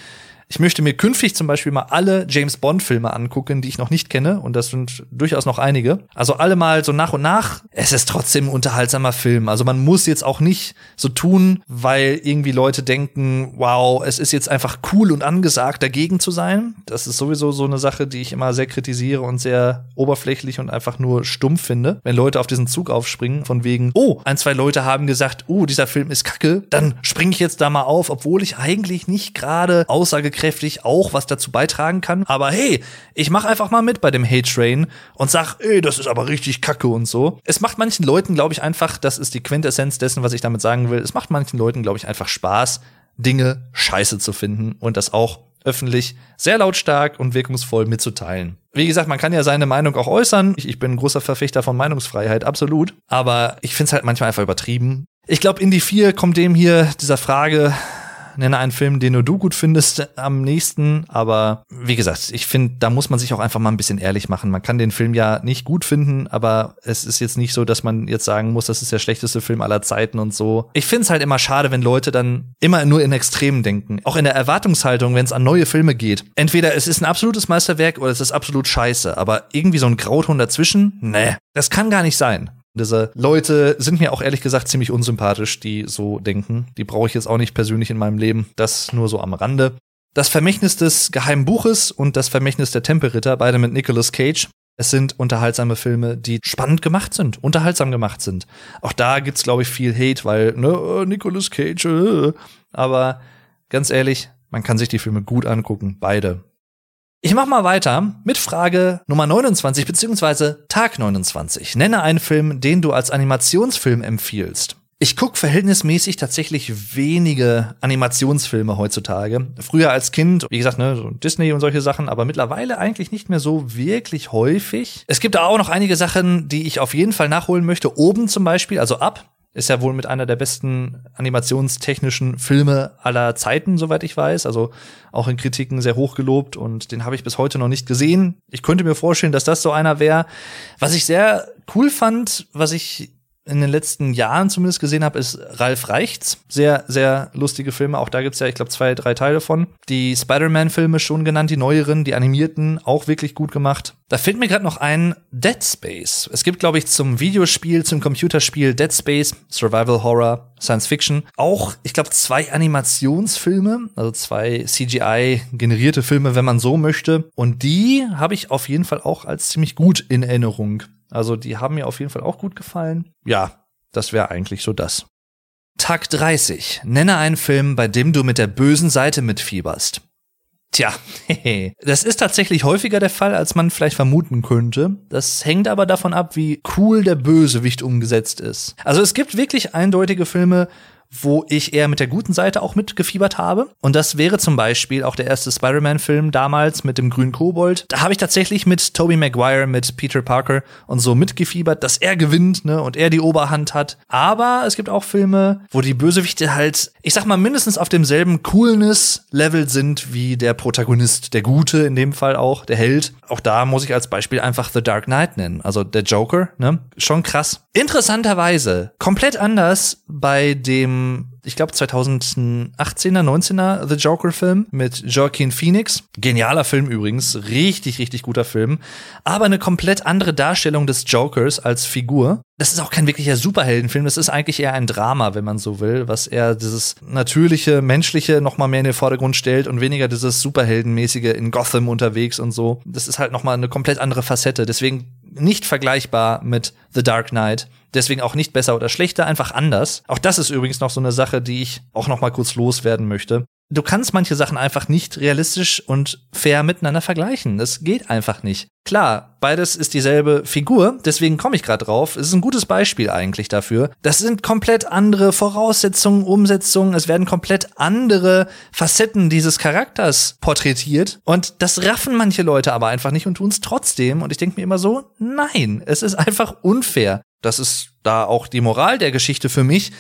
[SPEAKER 1] Ich möchte mir künftig zum Beispiel mal alle James Bond-Filme angucken, die ich noch nicht kenne. Und das sind durchaus noch einige. Also alle mal so nach und nach. Es ist trotzdem ein unterhaltsamer Film. Also man muss jetzt auch nicht so tun, weil irgendwie Leute denken, wow, es ist jetzt einfach cool und angesagt, dagegen zu sein. Das ist sowieso so eine Sache, die ich immer sehr kritisiere und sehr oberflächlich und einfach nur stumpf finde. Wenn Leute auf diesen Zug aufspringen, von wegen, oh, ein, zwei Leute haben gesagt, oh, dieser Film ist kacke, dann springe ich jetzt da mal auf, obwohl ich eigentlich nicht gerade aussage aussagekräftig auch was dazu beitragen kann. Aber hey, ich mach einfach mal mit bei dem Hate Train und sag, ey, das ist aber richtig kacke und so. Es macht manchen Leuten, glaube ich, einfach, das ist die Quintessenz dessen, was ich damit sagen will. Es macht manchen Leuten, glaube ich, einfach Spaß, Dinge scheiße zu finden und das auch öffentlich sehr lautstark und wirkungsvoll mitzuteilen. Wie gesagt, man kann ja seine Meinung auch äußern. Ich, ich bin ein großer Verfechter von Meinungsfreiheit, absolut. Aber ich finde es halt manchmal einfach übertrieben. Ich glaube, Indie 4 kommt dem hier dieser Frage nenne einen Film, den nur du gut findest am nächsten. Aber wie gesagt, ich finde, da muss man sich auch einfach mal ein bisschen ehrlich machen. Man kann den Film ja nicht gut finden, aber es ist jetzt nicht so, dass man jetzt sagen muss, das ist der schlechteste Film aller Zeiten und so. Ich finde es halt immer schade, wenn Leute dann immer nur in Extremen denken. Auch in der Erwartungshaltung, wenn es an neue Filme geht. Entweder es ist ein absolutes Meisterwerk oder es ist absolut scheiße. Aber irgendwie so ein Grauton dazwischen? Nee, das kann gar nicht sein. Diese Leute sind mir auch ehrlich gesagt ziemlich unsympathisch, die so denken. Die brauche ich jetzt auch nicht persönlich in meinem Leben. Das nur so am Rande. Das Vermächtnis des geheimen Buches und das Vermächtnis der Tempelritter, beide mit Nicolas Cage. Es sind unterhaltsame Filme, die spannend gemacht sind, unterhaltsam gemacht sind. Auch da gibt's, glaube ich, viel Hate, weil, ne, äh, Nicolas Cage, äh. aber ganz ehrlich, man kann sich die Filme gut angucken, beide. Ich mach mal weiter mit Frage Nummer 29 beziehungsweise Tag 29. Nenne einen Film, den du als Animationsfilm empfiehlst. Ich gucke verhältnismäßig tatsächlich wenige Animationsfilme heutzutage. Früher als Kind, wie gesagt, ne, so Disney und solche Sachen, aber mittlerweile eigentlich nicht mehr so wirklich häufig. Es gibt auch noch einige Sachen, die ich auf jeden Fall nachholen möchte. Oben zum Beispiel, also ab, ist ja wohl mit einer der besten animationstechnischen Filme aller Zeiten, soweit ich weiß. Also auch in Kritiken sehr hoch gelobt und den habe ich bis heute noch nicht gesehen. Ich könnte mir vorstellen, dass das so einer wäre. Was ich sehr cool fand, was ich in den letzten Jahren zumindest gesehen habe, ist Ralf Reichts. Sehr, sehr lustige Filme. Auch da gibt's ja, ich glaube, zwei, drei Teile von. Die Spider-Man-Filme schon genannt, die neueren, die animierten, auch wirklich gut gemacht. Da fällt mir gerade noch ein Dead Space. Es gibt, glaube ich, zum Videospiel, zum Computerspiel Dead Space, Survival Horror, Science Fiction, auch, ich glaube, zwei Animationsfilme, also zwei CGI-generierte Filme, wenn man so möchte. Und die habe ich auf jeden Fall auch als ziemlich gut in Erinnerung. Also die haben mir auf jeden Fall auch gut gefallen. Ja, das wäre eigentlich so das. Tag 30. Nenne einen Film, bei dem du mit der bösen Seite mitfieberst. Tja, das ist tatsächlich häufiger der Fall, als man vielleicht vermuten könnte. Das hängt aber davon ab, wie cool der Bösewicht umgesetzt ist. Also es gibt wirklich eindeutige Filme, wo ich eher mit der guten Seite auch mitgefiebert habe. Und das wäre zum Beispiel auch der erste Spider-Man-Film damals mit dem grünen Kobold. Da habe ich tatsächlich mit Tobey Maguire, mit Peter Parker und so mitgefiebert, dass er gewinnt, ne, und er die Oberhand hat. Aber es gibt auch Filme, wo die Bösewichte halt, ich sag mal, mindestens auf demselben Coolness-Level sind wie der Protagonist, der Gute in dem Fall auch, der Held. Auch da muss ich als Beispiel einfach The Dark Knight nennen. Also der Joker, ne? Schon krass. Interessanterweise, komplett anders bei dem ich glaube 2018er, 19er The Joker Film mit Joaquin Phoenix. Genialer Film übrigens, richtig, richtig guter Film. Aber eine komplett andere Darstellung des Jokers als Figur. Das ist auch kein wirklicher Superheldenfilm, das ist eigentlich eher ein Drama, wenn man so will, was eher dieses natürliche, menschliche noch mal mehr in den Vordergrund stellt und weniger dieses superheldenmäßige in Gotham unterwegs und so. Das ist halt noch mal eine komplett andere Facette, deswegen nicht vergleichbar mit The Dark Knight. Deswegen auch nicht besser oder schlechter, einfach anders. Auch das ist übrigens noch so eine Sache, die ich auch noch mal kurz loswerden möchte. Du kannst manche Sachen einfach nicht realistisch und fair miteinander vergleichen. Das geht einfach nicht. Klar, beides ist dieselbe Figur, deswegen komme ich gerade drauf. Es ist ein gutes Beispiel eigentlich dafür. Das sind komplett andere Voraussetzungen, Umsetzungen, es werden komplett andere Facetten dieses Charakters porträtiert und das raffen manche Leute aber einfach nicht und tun es trotzdem und ich denke mir immer so, nein, es ist einfach unfair. Das ist da auch die Moral der Geschichte für mich.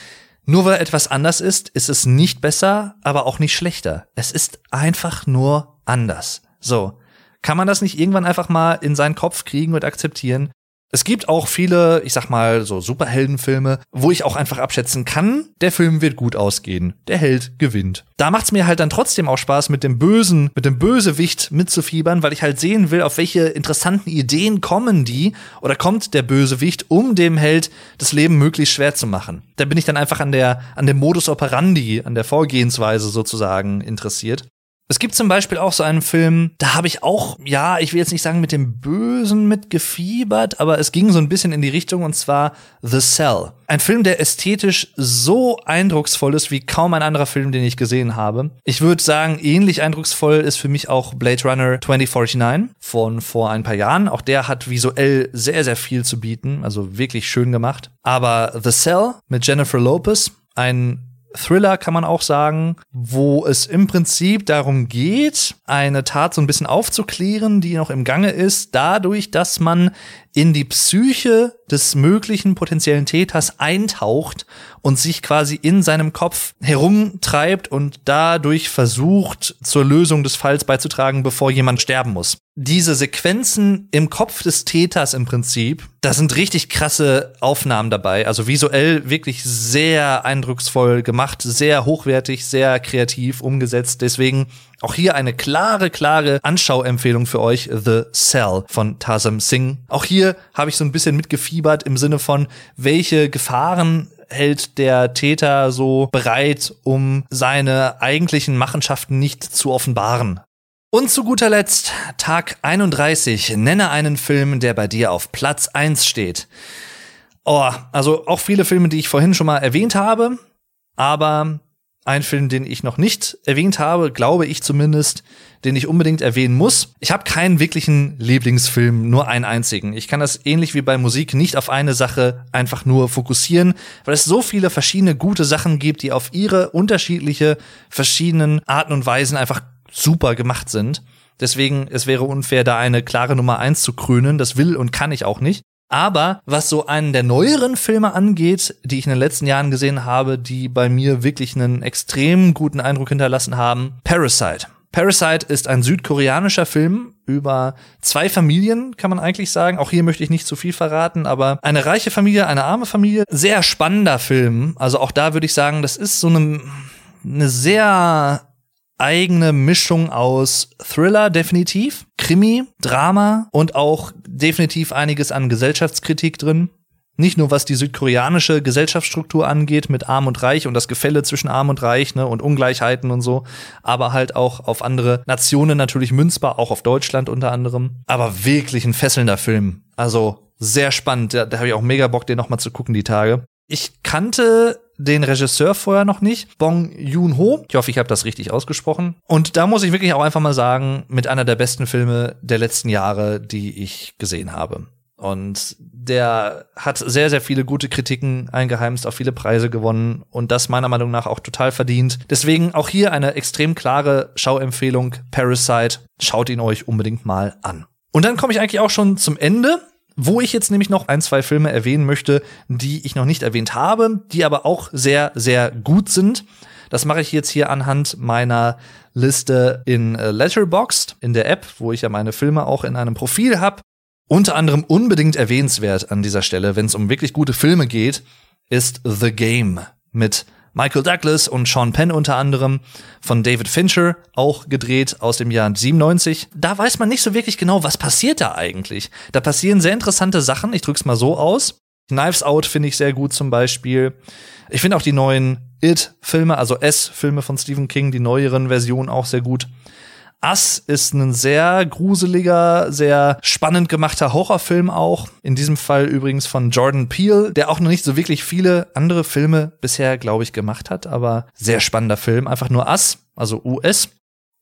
[SPEAKER 1] Nur weil etwas anders ist, ist es nicht besser, aber auch nicht schlechter. Es ist einfach nur anders. So. Kann man das nicht irgendwann einfach mal in seinen Kopf kriegen und akzeptieren? Es gibt auch viele, ich sag mal, so Superheldenfilme, wo ich auch einfach abschätzen kann, der Film wird gut ausgehen. Der Held gewinnt. Da macht's mir halt dann trotzdem auch Spaß, mit dem Bösen, mit dem Bösewicht mitzufiebern, weil ich halt sehen will, auf welche interessanten Ideen kommen die oder kommt der Bösewicht, um dem Held das Leben möglichst schwer zu machen. Da bin ich dann einfach an der, an dem Modus operandi, an der Vorgehensweise sozusagen interessiert. Es gibt zum Beispiel auch so einen Film, da habe ich auch, ja, ich will jetzt nicht sagen mit dem Bösen mitgefiebert, aber es ging so ein bisschen in die Richtung und zwar The Cell. Ein Film, der ästhetisch so eindrucksvoll ist wie kaum ein anderer Film, den ich gesehen habe. Ich würde sagen, ähnlich eindrucksvoll ist für mich auch Blade Runner 2049 von vor ein paar Jahren. Auch der hat visuell sehr, sehr viel zu bieten, also wirklich schön gemacht. Aber The Cell mit Jennifer Lopez, ein Thriller kann man auch sagen, wo es im Prinzip darum geht, eine Tat so ein bisschen aufzuklären, die noch im Gange ist, dadurch, dass man in die Psyche des möglichen potenziellen Täters eintaucht und sich quasi in seinem Kopf herumtreibt und dadurch versucht, zur Lösung des Falls beizutragen, bevor jemand sterben muss. Diese Sequenzen im Kopf des Täters im Prinzip, da sind richtig krasse Aufnahmen dabei. Also visuell wirklich sehr eindrucksvoll gemacht, sehr hochwertig, sehr kreativ umgesetzt. Deswegen auch hier eine klare, klare Anschauempfehlung für euch, The Cell von Tazam Singh. Auch hier habe ich so ein bisschen mitgefiebert im Sinne von, welche Gefahren hält der Täter so bereit, um seine eigentlichen Machenschaften nicht zu offenbaren. Und zu guter Letzt, Tag 31, nenne einen Film, der bei dir auf Platz 1 steht. Oh, also auch viele Filme, die ich vorhin schon mal erwähnt habe, aber ein Film, den ich noch nicht erwähnt habe, glaube ich zumindest, den ich unbedingt erwähnen muss. Ich habe keinen wirklichen Lieblingsfilm, nur einen einzigen. Ich kann das ähnlich wie bei Musik nicht auf eine Sache einfach nur fokussieren, weil es so viele verschiedene gute Sachen gibt, die auf ihre unterschiedliche, verschiedenen Arten und Weisen einfach super gemacht sind. Deswegen, es wäre unfair, da eine klare Nummer eins zu krönen. Das will und kann ich auch nicht. Aber was so einen der neueren Filme angeht, die ich in den letzten Jahren gesehen habe, die bei mir wirklich einen extrem guten Eindruck hinterlassen haben, Parasite. Parasite ist ein südkoreanischer Film über zwei Familien, kann man eigentlich sagen. Auch hier möchte ich nicht zu viel verraten, aber eine reiche Familie, eine arme Familie. Sehr spannender Film. Also auch da würde ich sagen, das ist so eine, eine sehr eigene Mischung aus Thriller definitiv, Krimi, Drama und auch definitiv einiges an Gesellschaftskritik drin. Nicht nur was die südkoreanische Gesellschaftsstruktur angeht mit Arm und Reich und das Gefälle zwischen Arm und Reich ne, und Ungleichheiten und so, aber halt auch auf andere Nationen natürlich münzbar, auch auf Deutschland unter anderem. Aber wirklich ein fesselnder Film. Also sehr spannend. Da, da habe ich auch mega Bock, den noch mal zu gucken die Tage. Ich kannte den Regisseur vorher noch nicht, Bong Joon-ho. Ich hoffe, ich habe das richtig ausgesprochen. Und da muss ich wirklich auch einfach mal sagen, mit einer der besten Filme der letzten Jahre, die ich gesehen habe. Und der hat sehr, sehr viele gute Kritiken eingeheimst, auch viele Preise gewonnen und das meiner Meinung nach auch total verdient. Deswegen auch hier eine extrem klare Schauempfehlung. Parasite. Schaut ihn euch unbedingt mal an. Und dann komme ich eigentlich auch schon zum Ende, wo ich jetzt nämlich noch ein, zwei Filme erwähnen möchte, die ich noch nicht erwähnt habe, die aber auch sehr, sehr gut sind. Das mache ich jetzt hier anhand meiner Liste in äh, Letterboxd, in der App, wo ich ja meine Filme auch in einem Profil habe. Unter anderem unbedingt erwähnenswert an dieser Stelle, wenn es um wirklich gute Filme geht, ist The Game mit Michael Douglas und Sean Penn unter anderem von David Fincher, auch gedreht aus dem Jahr 97. Da weiß man nicht so wirklich genau, was passiert da eigentlich. Da passieren sehr interessante Sachen, ich drück's mal so aus. Knives Out finde ich sehr gut zum Beispiel. Ich finde auch die neuen It-Filme, also S-Filme von Stephen King, die neueren Versionen auch sehr gut. Us ist ein sehr gruseliger, sehr spannend gemachter Horrorfilm auch. In diesem Fall übrigens von Jordan Peele, der auch noch nicht so wirklich viele andere Filme bisher, glaube ich, gemacht hat, aber sehr spannender Film. Einfach nur Us, also US.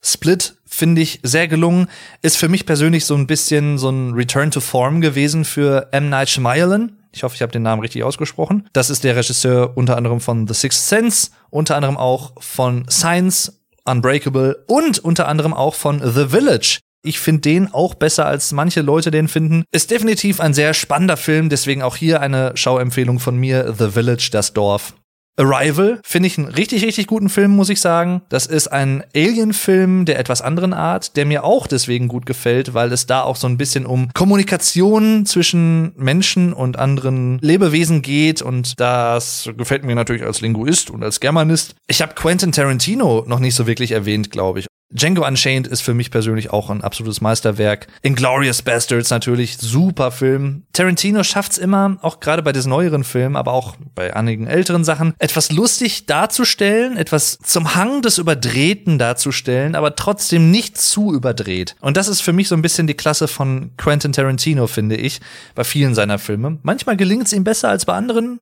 [SPEAKER 1] Split finde ich sehr gelungen. Ist für mich persönlich so ein bisschen so ein Return to Form gewesen für M. Night Shyamalan. Ich hoffe, ich habe den Namen richtig ausgesprochen. Das ist der Regisseur unter anderem von The Sixth Sense, unter anderem auch von Science Unbreakable und unter anderem auch von The Village. Ich finde den auch besser, als manche Leute den finden. Ist definitiv ein sehr spannender Film, deswegen auch hier eine Schauempfehlung von mir, The Village, das Dorf. Arrival finde ich einen richtig, richtig guten Film, muss ich sagen. Das ist ein Alien-Film der etwas anderen Art, der mir auch deswegen gut gefällt, weil es da auch so ein bisschen um Kommunikation zwischen Menschen und anderen Lebewesen geht und das gefällt mir natürlich als Linguist und als Germanist. Ich habe Quentin Tarantino noch nicht so wirklich erwähnt, glaube ich. Django Unchained ist für mich persönlich auch ein absolutes Meisterwerk. Inglorious Bastards natürlich, super Film. Tarantino schafft's immer, auch gerade bei diesen neueren Filmen, aber auch bei einigen älteren Sachen, etwas lustig darzustellen, etwas zum Hang des Überdrehten darzustellen, aber trotzdem nicht zu überdreht. Und das ist für mich so ein bisschen die Klasse von Quentin Tarantino, finde ich, bei vielen seiner Filme. Manchmal gelingt's ihm besser als bei anderen.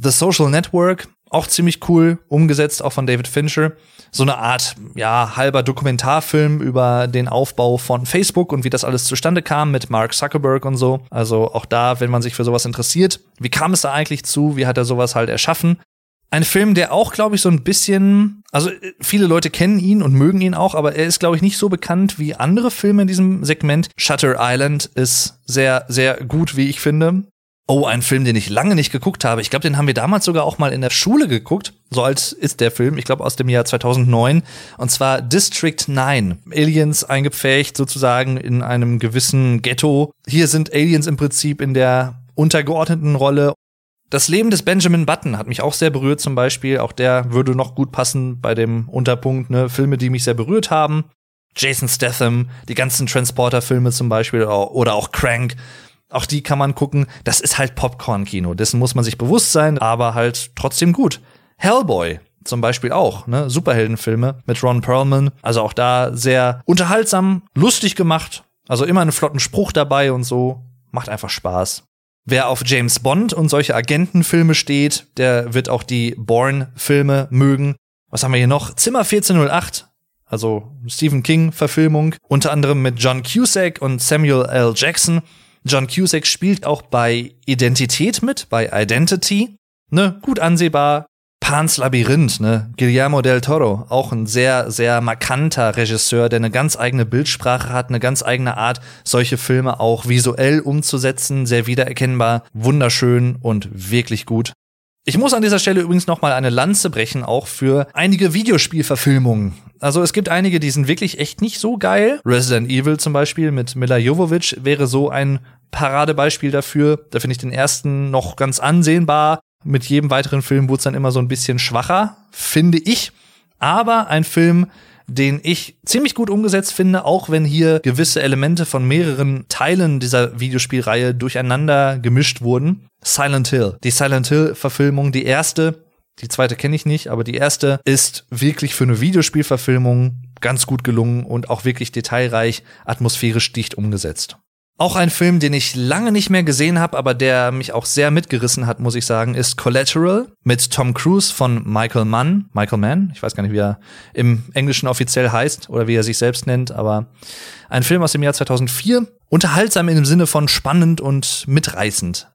[SPEAKER 1] The Social Network auch ziemlich cool umgesetzt, auch von David Fincher. So eine Art, ja, halber Dokumentarfilm über den Aufbau von Facebook und wie das alles zustande kam mit Mark Zuckerberg und so. Also auch da, wenn man sich für sowas interessiert, wie kam es da eigentlich zu? Wie hat er sowas halt erschaffen? Ein Film, der auch, glaube ich, so ein bisschen, also viele Leute kennen ihn und mögen ihn auch, aber er ist, glaube ich, nicht so bekannt wie andere Filme in diesem Segment. Shutter Island ist sehr, sehr gut, wie ich finde. Oh, ein Film, den ich lange nicht geguckt habe. Ich glaube, den haben wir damals sogar auch mal in der Schule geguckt. So alt ist der Film, ich glaube aus dem Jahr 2009. Und zwar District 9. Aliens eingepfercht sozusagen in einem gewissen Ghetto. Hier sind Aliens im Prinzip in der untergeordneten Rolle. Das Leben des Benjamin Button hat mich auch sehr berührt zum Beispiel. Auch der würde noch gut passen bei dem Unterpunkt, ne? Filme, die mich sehr berührt haben. Jason Statham, die ganzen Transporter-Filme zum Beispiel oder auch Crank auch die kann man gucken. Das ist halt Popcorn-Kino. Dessen muss man sich bewusst sein, aber halt trotzdem gut. Hellboy zum Beispiel auch, ne? Superheldenfilme mit Ron Perlman. Also auch da sehr unterhaltsam, lustig gemacht. Also immer einen flotten Spruch dabei und so. Macht einfach Spaß. Wer auf James Bond und solche Agentenfilme steht, der wird auch die Bourne-Filme mögen. Was haben wir hier noch? Zimmer 1408, also Stephen King-Verfilmung, unter anderem mit John Cusack und Samuel L. Jackson. John Cusack spielt auch bei Identität mit, bei Identity. Ne, gut ansehbar. Pans Labyrinth, ne? Guillermo del Toro, auch ein sehr, sehr markanter Regisseur, der eine ganz eigene Bildsprache hat, eine ganz eigene Art, solche Filme auch visuell umzusetzen, sehr wiedererkennbar, wunderschön und wirklich gut. Ich muss an dieser Stelle übrigens noch mal eine Lanze brechen, auch für einige Videospielverfilmungen. Also es gibt einige, die sind wirklich echt nicht so geil. Resident Evil zum Beispiel mit Mila Jovovich wäre so ein Paradebeispiel dafür. Da finde ich den ersten noch ganz ansehnbar. Mit jedem weiteren Film wurde es dann immer so ein bisschen schwacher, finde ich. Aber ein Film, den ich ziemlich gut umgesetzt finde, auch wenn hier gewisse Elemente von mehreren Teilen dieser Videospielreihe durcheinander gemischt wurden. Silent Hill. Die Silent Hill-Verfilmung, die erste, die zweite kenne ich nicht, aber die erste ist wirklich für eine Videospielverfilmung ganz gut gelungen und auch wirklich detailreich, atmosphärisch dicht umgesetzt. Auch ein Film, den ich lange nicht mehr gesehen habe, aber der mich auch sehr mitgerissen hat, muss ich sagen, ist Collateral mit Tom Cruise von Michael Mann. Michael Mann, ich weiß gar nicht, wie er im Englischen offiziell heißt oder wie er sich selbst nennt, aber ein Film aus dem Jahr 2004. Unterhaltsam in dem Sinne von spannend und mitreißend.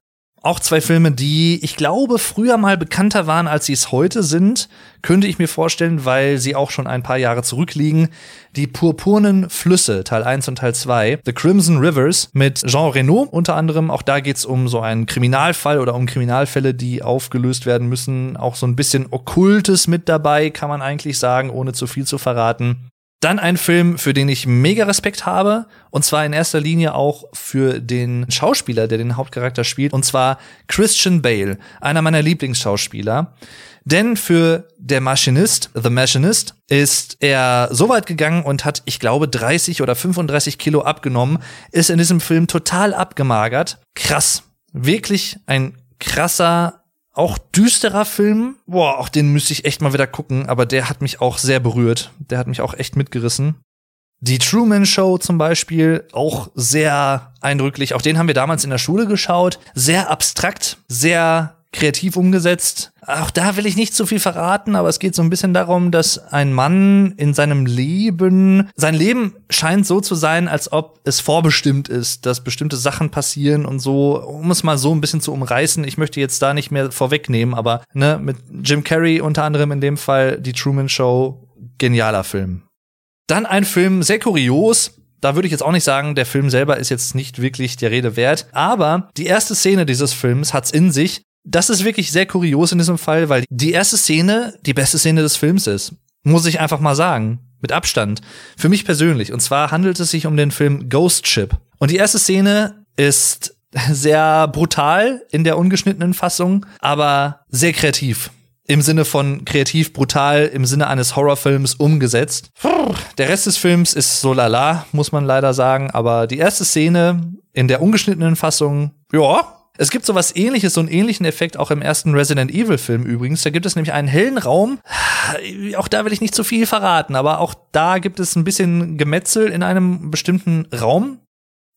[SPEAKER 1] Auch zwei Filme, die ich glaube früher mal bekannter waren, als sie es heute sind, könnte ich mir vorstellen, weil sie auch schon ein paar Jahre zurückliegen. Die Purpurnen Flüsse, Teil 1 und Teil 2, The Crimson Rivers mit Jean Reno unter anderem. Auch da geht's um so einen Kriminalfall oder um Kriminalfälle, die aufgelöst werden müssen. Auch so ein bisschen Okkultes mit dabei, kann man eigentlich sagen, ohne zu viel zu verraten. Dann ein Film, für den ich mega Respekt habe. Und zwar in erster Linie auch für den Schauspieler, der den Hauptcharakter spielt. Und zwar Christian Bale, einer meiner Lieblingsschauspieler. Denn für der Maschinist, The Machinist, ist er so weit gegangen und hat, ich glaube, 30 oder 35 Kilo abgenommen, ist in diesem Film total abgemagert. Krass. Wirklich ein krasser auch düsterer Film. Boah, auch den müsste ich echt mal wieder gucken, aber der hat mich auch sehr berührt. Der hat mich auch echt mitgerissen. Die Truman Show zum Beispiel, auch sehr eindrücklich. Auch den haben wir damals in der Schule geschaut. Sehr abstrakt, sehr kreativ umgesetzt. Auch da will ich nicht zu viel verraten, aber es geht so ein bisschen darum, dass ein Mann in seinem Leben, sein Leben scheint so zu sein, als ob es vorbestimmt ist, dass bestimmte Sachen passieren und so, um es mal so ein bisschen zu umreißen. Ich möchte jetzt da nicht mehr vorwegnehmen, aber ne, mit Jim Carrey unter anderem in dem Fall die Truman Show, genialer Film. Dann ein Film, sehr kurios, da würde ich jetzt auch nicht sagen, der Film selber ist jetzt nicht wirklich der Rede wert. Aber die erste Szene dieses Films hat's in sich. Das ist wirklich sehr kurios in diesem Fall, weil die erste Szene die beste Szene des Films ist. Muss ich einfach mal sagen. Mit Abstand. Für mich persönlich. Und zwar handelt es sich um den Film Ghost Ship. Und die erste Szene ist sehr brutal in der ungeschnittenen Fassung, aber sehr kreativ. Im Sinne von kreativ brutal, im Sinne eines Horrorfilms umgesetzt. Der Rest des Films ist so lala, muss man leider sagen. Aber die erste Szene in der ungeschnittenen Fassung, ja, es gibt sowas ähnliches, so einen ähnlichen Effekt auch im ersten Resident Evil Film übrigens. Da gibt es nämlich einen hellen Raum. Auch da will ich nicht zu viel verraten, aber auch da gibt es ein bisschen Gemetzel in einem bestimmten Raum.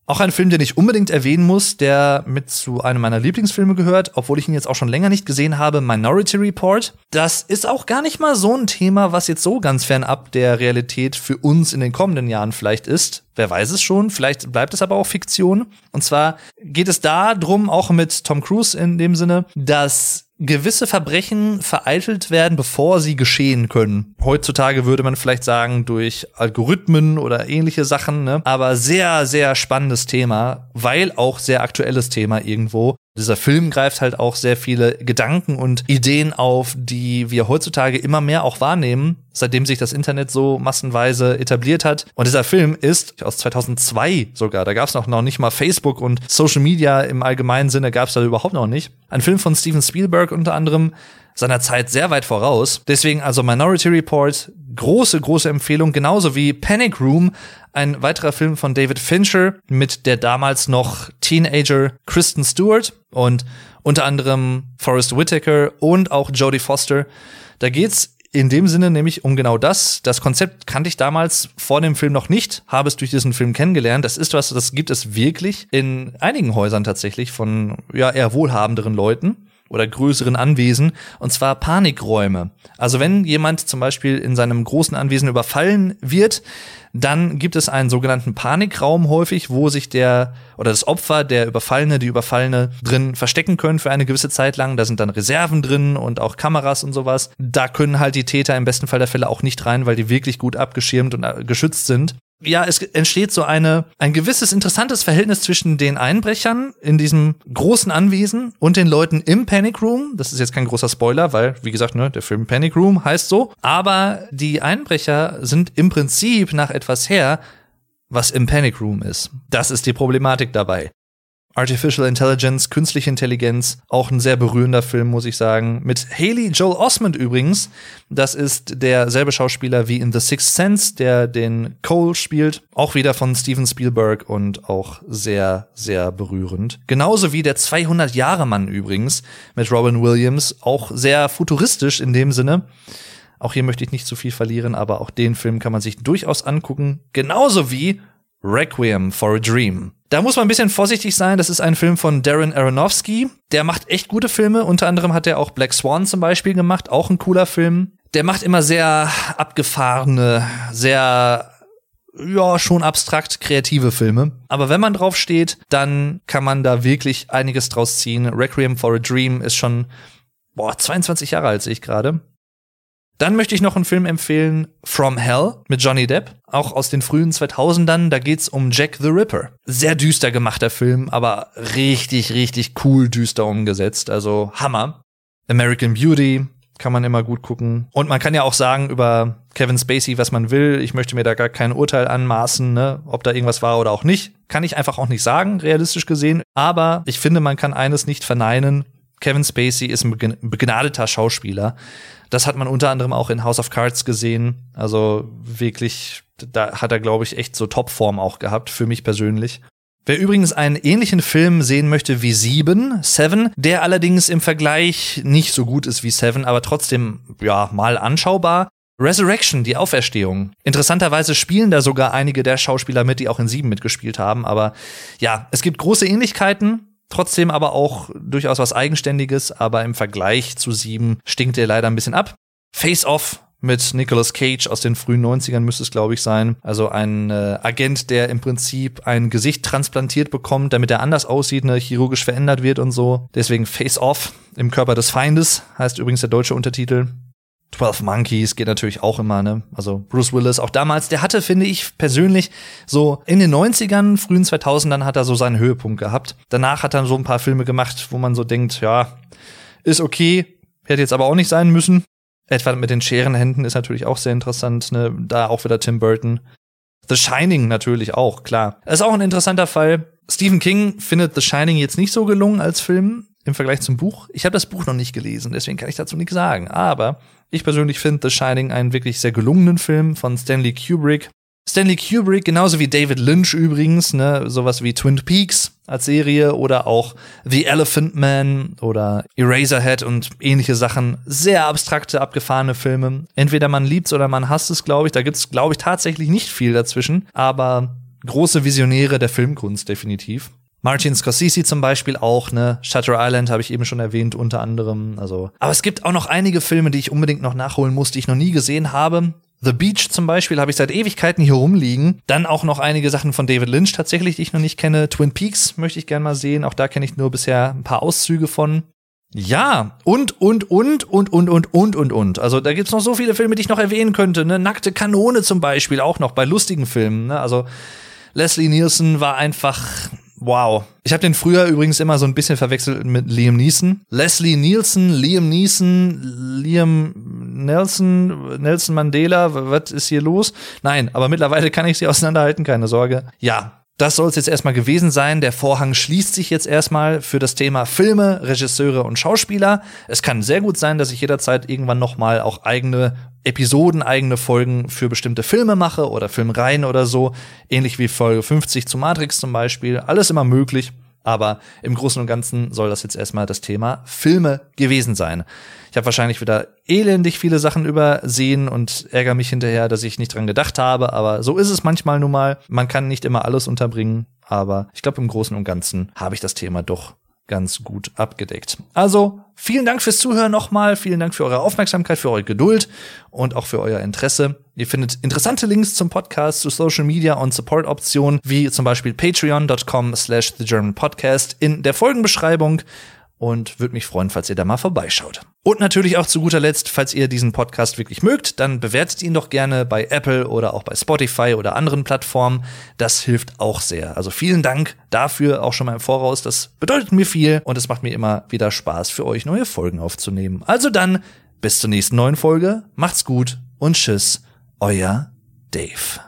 [SPEAKER 1] Auch ein Film, den ich unbedingt erwähnen muss, der mit zu einem meiner Lieblingsfilme gehört, obwohl ich ihn jetzt auch schon länger nicht gesehen habe, Minority Report. Das ist auch gar nicht mal so ein Thema, was jetzt so ganz fernab der Realität für uns in den kommenden Jahren vielleicht ist. Wer weiß es schon, vielleicht bleibt es aber auch Fiktion. Und zwar geht es da drum, auch mit Tom Cruise in dem Sinne, dass gewisse Verbrechen vereitelt werden, bevor sie geschehen können. Heutzutage würde man vielleicht sagen, durch Algorithmen oder ähnliche Sachen, ne? aber sehr, sehr spannendes Thema, weil auch sehr aktuelles Thema irgendwo. Dieser Film greift halt auch sehr viele Gedanken und Ideen auf, die wir heutzutage immer mehr auch wahrnehmen, seitdem sich das Internet so massenweise etabliert hat. Und dieser Film ist aus 2002 sogar. Da gab es noch, nicht mal Facebook und Social Media im allgemeinen Sinne gab es da überhaupt noch nicht. Ein Film von Steven Spielberg unter anderem, seiner Zeit sehr weit voraus. Deswegen also Minority Report, große, große Empfehlung, genauso wie Panic Room, ein weiterer Film von David Fincher mit der damals noch Teenager Kristen Stewart und unter anderem Forrest Whitaker und auch Jodie Foster. Da geht's in dem Sinne nämlich um genau das. Das Konzept kannte ich damals vor dem Film noch nicht, habe es durch diesen Film kennengelernt. Das ist was, das gibt es wirklich in einigen Häusern tatsächlich von ja eher wohlhabenderen Leuten oder größeren Anwesen, und zwar Panikräume. Also wenn jemand zum Beispiel in seinem großen Anwesen überfallen wird, dann gibt es einen sogenannten Panikraum häufig, wo sich der oder das Opfer, der Überfallene, die Überfallene drin verstecken können für eine gewisse Zeit lang. Da sind dann Reserven drin und auch Kameras und sowas. Da können halt die Täter im besten Fall der Fälle auch nicht rein, weil die wirklich gut abgeschirmt und äh, geschützt sind ja, es entsteht so eine, ein gewisses interessantes Verhältnis zwischen den Einbrechern in diesem großen Anwesen und den Leuten im Panic Room. Das ist jetzt kein großer Spoiler, weil, wie gesagt, ne, der Film Panic Room heißt so. Aber die Einbrecher sind im Prinzip nach etwas her, was im Panic Room ist. Das ist die Problematik dabei. Artificial Intelligence, künstliche Intelligenz, auch ein sehr berührender Film, muss ich sagen. Mit Haley Joel Osment übrigens. Das ist derselbe Schauspieler wie in The Sixth Sense, der den Cole spielt. Auch wieder von Steven Spielberg und auch sehr, sehr berührend. Genauso wie der 200-Jahre-Mann übrigens mit Robin Williams. Auch sehr futuristisch in dem Sinne. Auch hier möchte ich nicht zu viel verlieren, aber auch den Film kann man sich durchaus angucken. Genauso wie Requiem for a Dream. Da muss man ein bisschen vorsichtig sein. Das ist ein Film von Darren Aronofsky. Der macht echt gute Filme. Unter anderem hat er auch Black Swan zum Beispiel gemacht. Auch ein cooler Film. Der macht immer sehr abgefahrene, sehr ja, schon abstrakt kreative Filme. Aber wenn man drauf steht, dann kann man da wirklich einiges draus ziehen. Requiem for a Dream ist schon, boah, 22 Jahre alt sehe ich gerade. Dann möchte ich noch einen Film empfehlen, From Hell mit Johnny Depp, auch aus den frühen 2000ern. Da geht's um Jack the Ripper. Sehr düster gemachter Film, aber richtig, richtig cool düster umgesetzt. Also Hammer. American Beauty kann man immer gut gucken. Und man kann ja auch sagen über Kevin Spacey, was man will. Ich möchte mir da gar kein Urteil anmaßen, ne? ob da irgendwas war oder auch nicht. Kann ich einfach auch nicht sagen, realistisch gesehen. Aber ich finde, man kann eines nicht verneinen. Kevin Spacey ist ein begnadeter Schauspieler. Das hat man unter anderem auch in House of Cards gesehen. Also wirklich, da hat er, glaube ich, echt so Topform auch gehabt, für mich persönlich. Wer übrigens einen ähnlichen Film sehen möchte wie Sieben, Seven, der allerdings im Vergleich nicht so gut ist wie Seven, aber trotzdem, ja, mal anschaubar. Resurrection, die Auferstehung. Interessanterweise spielen da sogar einige der Schauspieler mit, die auch in Sieben mitgespielt haben. Aber ja, es gibt große Ähnlichkeiten. Trotzdem aber auch durchaus was Eigenständiges, aber im Vergleich zu sieben stinkt er leider ein bisschen ab. Face Off mit Nicolas Cage aus den frühen 90ern müsste es, glaube ich, sein. Also ein äh, Agent, der im Prinzip ein Gesicht transplantiert bekommt, damit er anders aussieht, ne, chirurgisch verändert wird und so. Deswegen Face Off im Körper des Feindes heißt übrigens der deutsche Untertitel. 12 Monkeys geht natürlich auch immer, ne? Also Bruce Willis auch damals, der hatte, finde ich persönlich, so in den 90ern, frühen 2000ern hat er so seinen Höhepunkt gehabt. Danach hat er so ein paar Filme gemacht, wo man so denkt, ja, ist okay, hätte jetzt aber auch nicht sein müssen. Etwa mit den Scherenhänden ist natürlich auch sehr interessant, ne? Da auch wieder Tim Burton. The Shining natürlich auch, klar. Ist auch ein interessanter Fall. Stephen King findet The Shining jetzt nicht so gelungen als Film im Vergleich zum Buch. Ich habe das Buch noch nicht gelesen, deswegen kann ich dazu nichts sagen. Aber ich persönlich finde The Shining einen wirklich sehr gelungenen Film von Stanley Kubrick. Stanley Kubrick, genauso wie David Lynch übrigens, ne, sowas wie Twin Peaks als Serie oder auch The Elephant Man oder Eraserhead und ähnliche Sachen. Sehr abstrakte, abgefahrene Filme. Entweder man liebt's oder man hasst es, glaube ich. Da gibt's, glaube ich, tatsächlich nicht viel dazwischen, aber große Visionäre der Filmkunst definitiv. Martin Scorsese zum Beispiel auch, ne? Shutter Island habe ich eben schon erwähnt, unter anderem. Also, aber es gibt auch noch einige Filme, die ich unbedingt noch nachholen muss, die ich noch nie gesehen habe. The Beach zum Beispiel habe ich seit Ewigkeiten hier rumliegen. Dann auch noch einige Sachen von David Lynch tatsächlich, die ich noch nicht kenne. Twin Peaks möchte ich gerne mal sehen. Auch da kenne ich nur bisher ein paar Auszüge von. Ja, und, und, und, und, und, und, und, und, und. Also da gibt's noch so viele Filme, die ich noch erwähnen könnte. Ne? Nackte Kanone zum Beispiel, auch noch bei lustigen Filmen. Ne? Also Leslie Nielsen war einfach Wow. Ich habe den früher übrigens immer so ein bisschen verwechselt mit Liam Neeson. Leslie Nielsen, Liam Neeson, Liam Nelson, Nelson Mandela, was ist hier los? Nein, aber mittlerweile kann ich sie auseinanderhalten, keine Sorge. Ja, das soll es jetzt erstmal gewesen sein. Der Vorhang schließt sich jetzt erstmal für das Thema Filme, Regisseure und Schauspieler. Es kann sehr gut sein, dass ich jederzeit irgendwann noch mal auch eigene Episoden, eigene Folgen für bestimmte Filme mache oder Filmreihen oder so. Ähnlich wie Folge 50 zu Matrix zum Beispiel. Alles immer möglich. Aber im Großen und Ganzen soll das jetzt erstmal das Thema Filme gewesen sein. Ich habe wahrscheinlich wieder elendig viele Sachen übersehen und ärgere mich hinterher, dass ich nicht dran gedacht habe. Aber so ist es manchmal nun mal. Man kann nicht immer alles unterbringen. Aber ich glaube, im Großen und Ganzen habe ich das Thema doch ganz gut abgedeckt. Also vielen Dank fürs Zuhören nochmal, vielen Dank für eure Aufmerksamkeit, für eure Geduld und auch für euer Interesse. Ihr findet interessante Links zum Podcast, zu Social Media und Support-Optionen, wie zum Beispiel patreon.com slash the German Podcast in der Folgenbeschreibung und würde mich freuen, falls ihr da mal vorbeischaut. Und natürlich auch zu guter Letzt, falls ihr diesen Podcast wirklich mögt, dann bewertet ihn doch gerne bei Apple oder auch bei Spotify oder anderen Plattformen. Das hilft auch sehr. Also vielen Dank dafür auch schon mal im Voraus. Das bedeutet mir viel und es macht mir immer wieder Spaß für euch neue Folgen aufzunehmen. Also dann bis zur nächsten neuen Folge. Macht's gut und tschüss. Euer Dave.